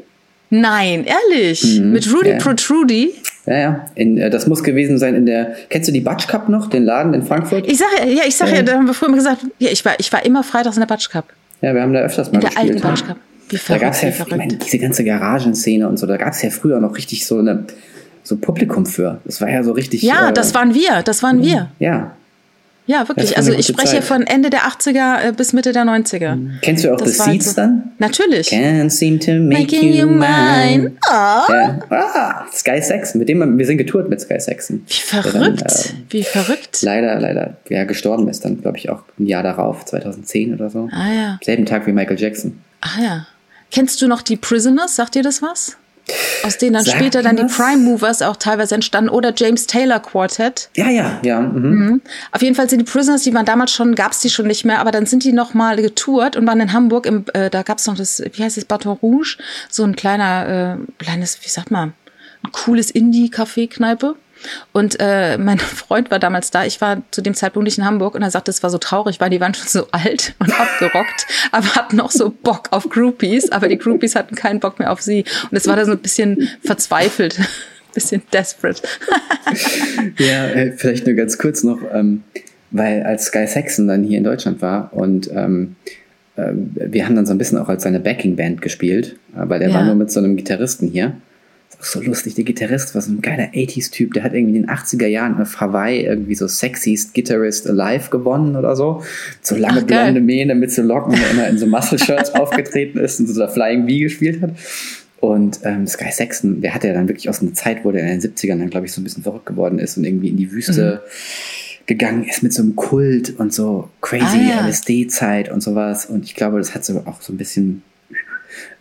Nein, ehrlich? Mhm, Mit Rudy ja. Protrudy? Ja, ja. In, äh, das muss gewesen sein in der. Kennst du die Batsch Cup noch, den Laden in Frankfurt? Ich sag ja, ich sag ja, ja da haben wir früher mal gesagt, ja, ich war, ich war immer freitags in der Batsch Cup. Ja, wir haben da öfters mal in der gespielt. alten Batsch Cup. Wie verrückt, da gab's ja, ich meine, diese ganze Garagenszene und so, da gab es ja früher noch richtig so eine so Publikum für. Das war ja so richtig. Ja, äh, das waren wir, das waren wir. Ja, ja, wirklich. Also ich spreche Zeit. von Ende der 80er äh, bis Mitte der 90er. Mhm. Kennst du auch das The Seeds so, dann? Natürlich. Can't seem to make Making you mine. Oh. Ja. Ah, Sky Saxon, mit dem wir sind getourt mit Sky Saxon. Wie verrückt. Dann, äh, Wie verrückt. Leider, leider, ja, gestorben ist dann, glaube ich, auch ein Jahr darauf, 2010 oder so. Ah ja. Selben Tag wie Michael Jackson. Ah ja. Kennst du noch die Prisoners? Sagt dir das was? Aus denen dann Sagt später dann die was? Prime Movers auch teilweise entstanden oder James Taylor Quartet. Ja, ja, ja. Mhm. Mhm. Auf jeden Fall sind die Prisoners, die waren damals schon, gab's die schon nicht mehr, aber dann sind die noch mal getourt und waren in Hamburg, im, äh, da gab's noch das, wie heißt das, Baton Rouge, so ein kleiner, äh, kleines, wie sagt man, ein cooles Indie-Café-Kneipe. Und äh, mein Freund war damals da. Ich war zu dem Zeitpunkt nicht in Hamburg und er sagte, es war so traurig, weil die waren schon so alt und abgerockt, aber hatten noch so Bock auf Groupies. Aber die Groupies hatten keinen Bock mehr auf sie. Und es war da so ein bisschen verzweifelt, bisschen desperate. Ja, äh, vielleicht nur ganz kurz noch, ähm, weil als Sky Saxon dann hier in Deutschland war und ähm, äh, wir haben dann so ein bisschen auch als seine Backing-Band gespielt, aber der Ja. war nur mit so einem Gitarristen hier. So lustig, der Gitarrist war so ein geiler 80s-Typ, der hat irgendwie in den 80er Jahren auf Hawaii irgendwie so Sexiest Guitarist Alive gewonnen oder so. So lange Ach, blonde Mähne mit so Locken, der immer in so Muscle-Shirts aufgetreten ist und so da Flying V gespielt hat. Und ähm, Sky Saxon, der hatte ja dann wirklich aus einer Zeit, wo der in den 70ern dann, glaube ich, so ein bisschen verrückt geworden ist und irgendwie in die Wüste gegangen ist mit so einem Kult und so crazy Ah, ja. LSD-Zeit und sowas. Und ich glaube, das hat so auch so ein bisschen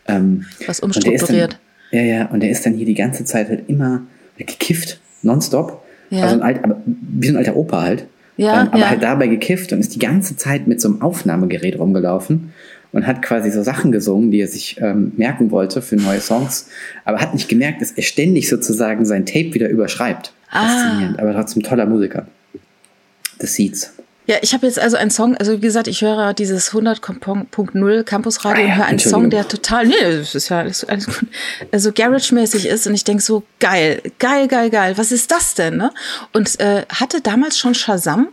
ähm, Was der umstrukturiert. Ja, ja, und der ist dann hier die ganze Zeit halt immer gekifft, nonstop. Ja. Also ein alt, aber wie so ein alter Opa halt. Ja, ähm, aber ja. halt dabei gekifft und ist die ganze Zeit mit so einem Aufnahmegerät rumgelaufen und hat quasi so Sachen gesungen, die er sich ähm, merken wollte für neue Songs, aber hat nicht gemerkt, dass er ständig sozusagen sein Tape wieder überschreibt. Ah. Faszinierend, aber trotzdem toller Musiker. The Seeds. Ja, ich habe jetzt also einen Song, also wie gesagt, ich höre dieses 100.0 Campusradio Ah ja, und höre einen. Song, der total, nee, das ist ja alles, alles gut, also Garage-mäßig ist und ich denk so, geil, geil, geil, geil, was ist das denn, ne? Und äh, hatte damals schon Shazam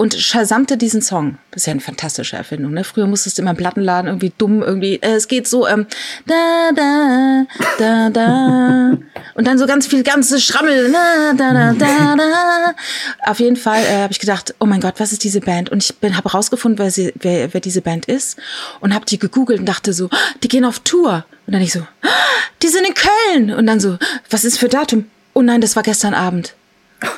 und Shazamte diesen Song. Das ist ja eine fantastische Erfindung, ne? Früher musstest du immer im Plattenladen irgendwie dumm irgendwie, äh, es geht so, ähm, da, da, da, da. Und dann so ganz viel ganze Schrammel, da, da, da, da, da. Auf jeden Fall äh, habe ich gedacht, oh mein Gott, was ist diese Band? Und ich bin habe rausgefunden, wer, sie, wer, wer diese Band ist und habe die gegoogelt und dachte so, die gehen auf Tour. Und dann ich so, die sind in Köln. Und dann so, was ist für Datum? Oh nein, das war gestern Abend.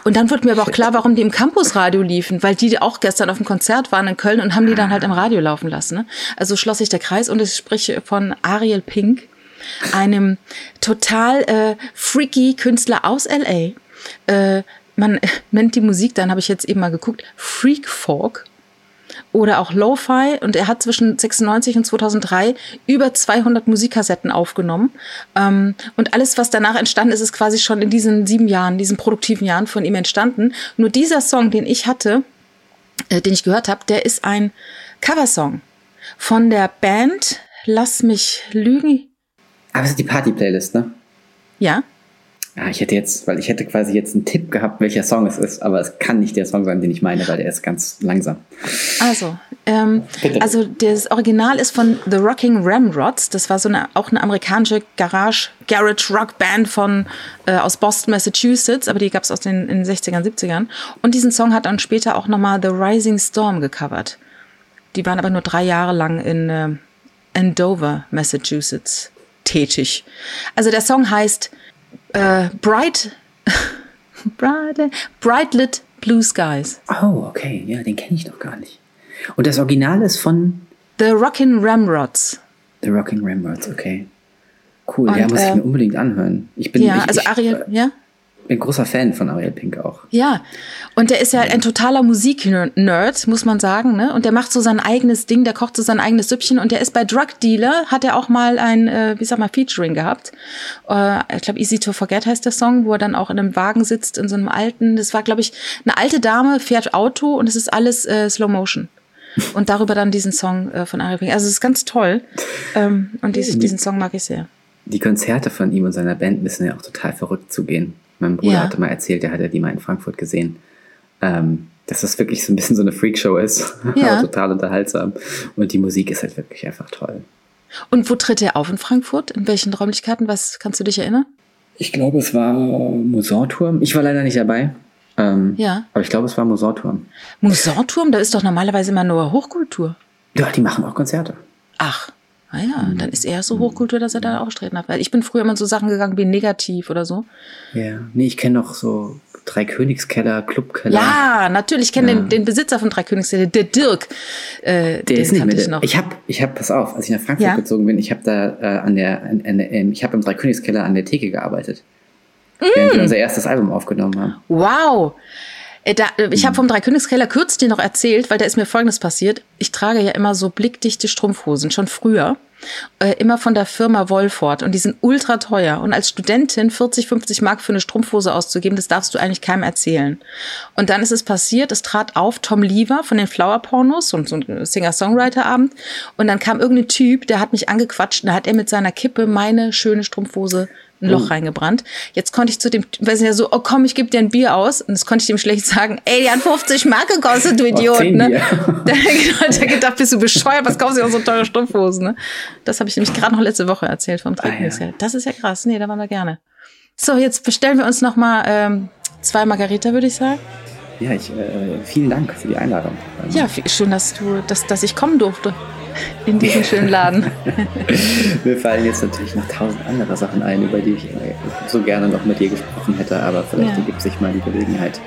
Und dann wurde mir aber auch klar, warum die im Campusradio liefen, weil die auch gestern auf dem Konzert waren in Köln und haben die dann halt im Radio laufen lassen. Ne? Also schloss sich der Kreis und ich spreche von Ariel Pink, einem total äh, freaky Künstler aus LA. Äh, man nennt die Musik, dann habe ich jetzt eben mal geguckt, Freak Folk oder auch Lo-Fi und er hat zwischen 96 und 2003 über 200 Musikkassetten aufgenommen ähm, und alles, was danach entstanden ist, ist quasi schon in diesen sieben Jahren, diesen produktiven Jahren von ihm entstanden. Nur dieser Song, den ich hatte, äh, den ich gehört habe, der ist ein Coversong von der Band Lass mich lügen. Aber es ist die Party-Playlist, ne? Ja, Ja, ich hätte jetzt, weil ich hätte quasi jetzt einen Tipp gehabt, welcher Song es ist, aber es kann nicht der Song sein, den ich meine, weil der ist ganz langsam. Also, ähm, also das Original ist von The Rocking Ramrods. Das war so eine auch eine amerikanische Garage Garage Rock Band von äh, aus Boston, Massachusetts, aber die gab es aus den in den 60ern, 70ern. Und diesen Song hat dann später auch nochmal The Rising Storm gecovert. Die waren aber nur drei Jahre lang in äh, Andover, Massachusetts tätig. Also der Song heißt äh, Bright, Bright, Bright Lit Blue Skies. Oh, okay, ja, den kenne ich doch gar nicht. Und das Original ist von The Rockin' Ramrods. The Rocking Ramrods, okay. Cool, Und, ja, muss ich äh, mir unbedingt anhören. Ich bin, Ja, ich, also Ariel, ja? Bin großer Fan von Ariel Pink auch. Ja, und der ist ja ein totaler Musiknerd, muss man sagen, ne? Und der macht so sein eigenes Ding, der kocht so sein eigenes Süppchen und der ist bei Drug Dealer, hat er auch mal ein, äh, wie sag mal, Featuring gehabt. Äh, ich glaube, Easy to Forget heißt der Song, wo er dann auch in einem Wagen sitzt, in so einem alten, das war, glaube ich, eine alte Dame, fährt Auto und es ist alles äh, Slow Motion. Und darüber dann diesen Song äh, von Ariel Pink. Also es ist ganz toll. Ähm, und diesen, diesen Song mag ich sehr. Die Konzerte von ihm und seiner Band müssen ja auch total verrückt zugehen. Mein Bruder Ja. hatte mal erzählt, der hat ja die mal in Frankfurt gesehen. Ähm, dass das wirklich so ein bisschen so eine Freakshow ist. Ja. Total unterhaltsam. Und die Musik ist halt wirklich einfach toll. Und wo tritt er auf in Frankfurt? In welchen Räumlichkeiten? Was kannst du dich erinnern? Ich glaube, es war Musorturm. Ich war leider nicht dabei. Ähm, Ja. Aber ich glaube, es war Musorturm. Musanturm, da ist doch normalerweise immer nur Hochkultur. Ja, die machen auch Konzerte. Ach, naja, Mhm. dann ist er so Hochkultur, dass er da auftreten hat. Weil ich bin früher immer in so Sachen gegangen wie negativ oder so. Ja. Nee, ich kenne noch so Drei Königskeller, Clubkeller. Ja, natürlich, ich kenne ja. den, den Besitzer von Drei Königskeller, der Dirk. Äh, der ist nicht mehr. Ich, noch. ich habe, ich hab, pass auf, als ich nach Frankfurt ja? gezogen bin, ich habe da äh, an der, an, an, ähm, ich habe im Drei Königskeller an der Theke gearbeitet. Mm. Während wir unser erstes Album aufgenommen haben. Wow. Äh, da, äh, ich habe hm. vom Dreikönigskeller kürzlich noch erzählt, weil da ist mir Folgendes passiert. Ich trage ja immer so blickdichte Strumpfhosen, schon früher. Äh, immer von der Firma Wolford und die sind ultra teuer. Und als Studentin 40, 50 Mark für eine Strumpfhose auszugeben, das darfst du eigentlich keinem erzählen. Und dann ist es passiert, es trat auf Tom Lever von den Flower Pornos und so ein Singer-Songwriter-Abend. Und dann kam irgendein Typ, der hat mich angequatscht und da hat er mit seiner Kippe meine schöne Strumpfhose ein Loch oh. reingebrannt. Jetzt konnte ich zu dem, weil sie ja so, oh komm, ich gebe dir ein Bier aus. Und das konnte ich dem schlecht sagen, ey, die hat 50 Mark gekostet, du Idiot. Oh, ne? der, der hat gedacht, bist du bescheuert, was kaufst du auch so teure Strumpfhosen? Ne? Das habe ich nämlich gerade noch letzte Woche erzählt vom Trinken. Ah, ja. Das ist ja krass. Nee, da waren wir gerne. So, jetzt bestellen wir uns noch mal ähm, zwei Margarita, würde ich sagen. Ja, ich, äh, vielen Dank für die Einladung. Ja, schön, dass du, dass, dass ich kommen durfte in diesen schönen Laden. Mir fallen jetzt natürlich noch tausend andere Sachen ein, über die ich so gerne noch mit dir gesprochen hätte, aber vielleicht ja. ergibt sich mal die Gelegenheit.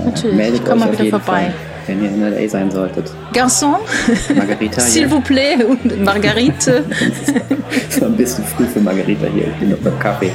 Äh, natürlich, Meldet ich komme mal wieder vorbei. Fall, wenn ihr in LA sein solltet. Garçon, Margarita. S'il vous plaît, und Margarite. das war ein bisschen früh für Margarita hier, ich bin noch beim Kaffee.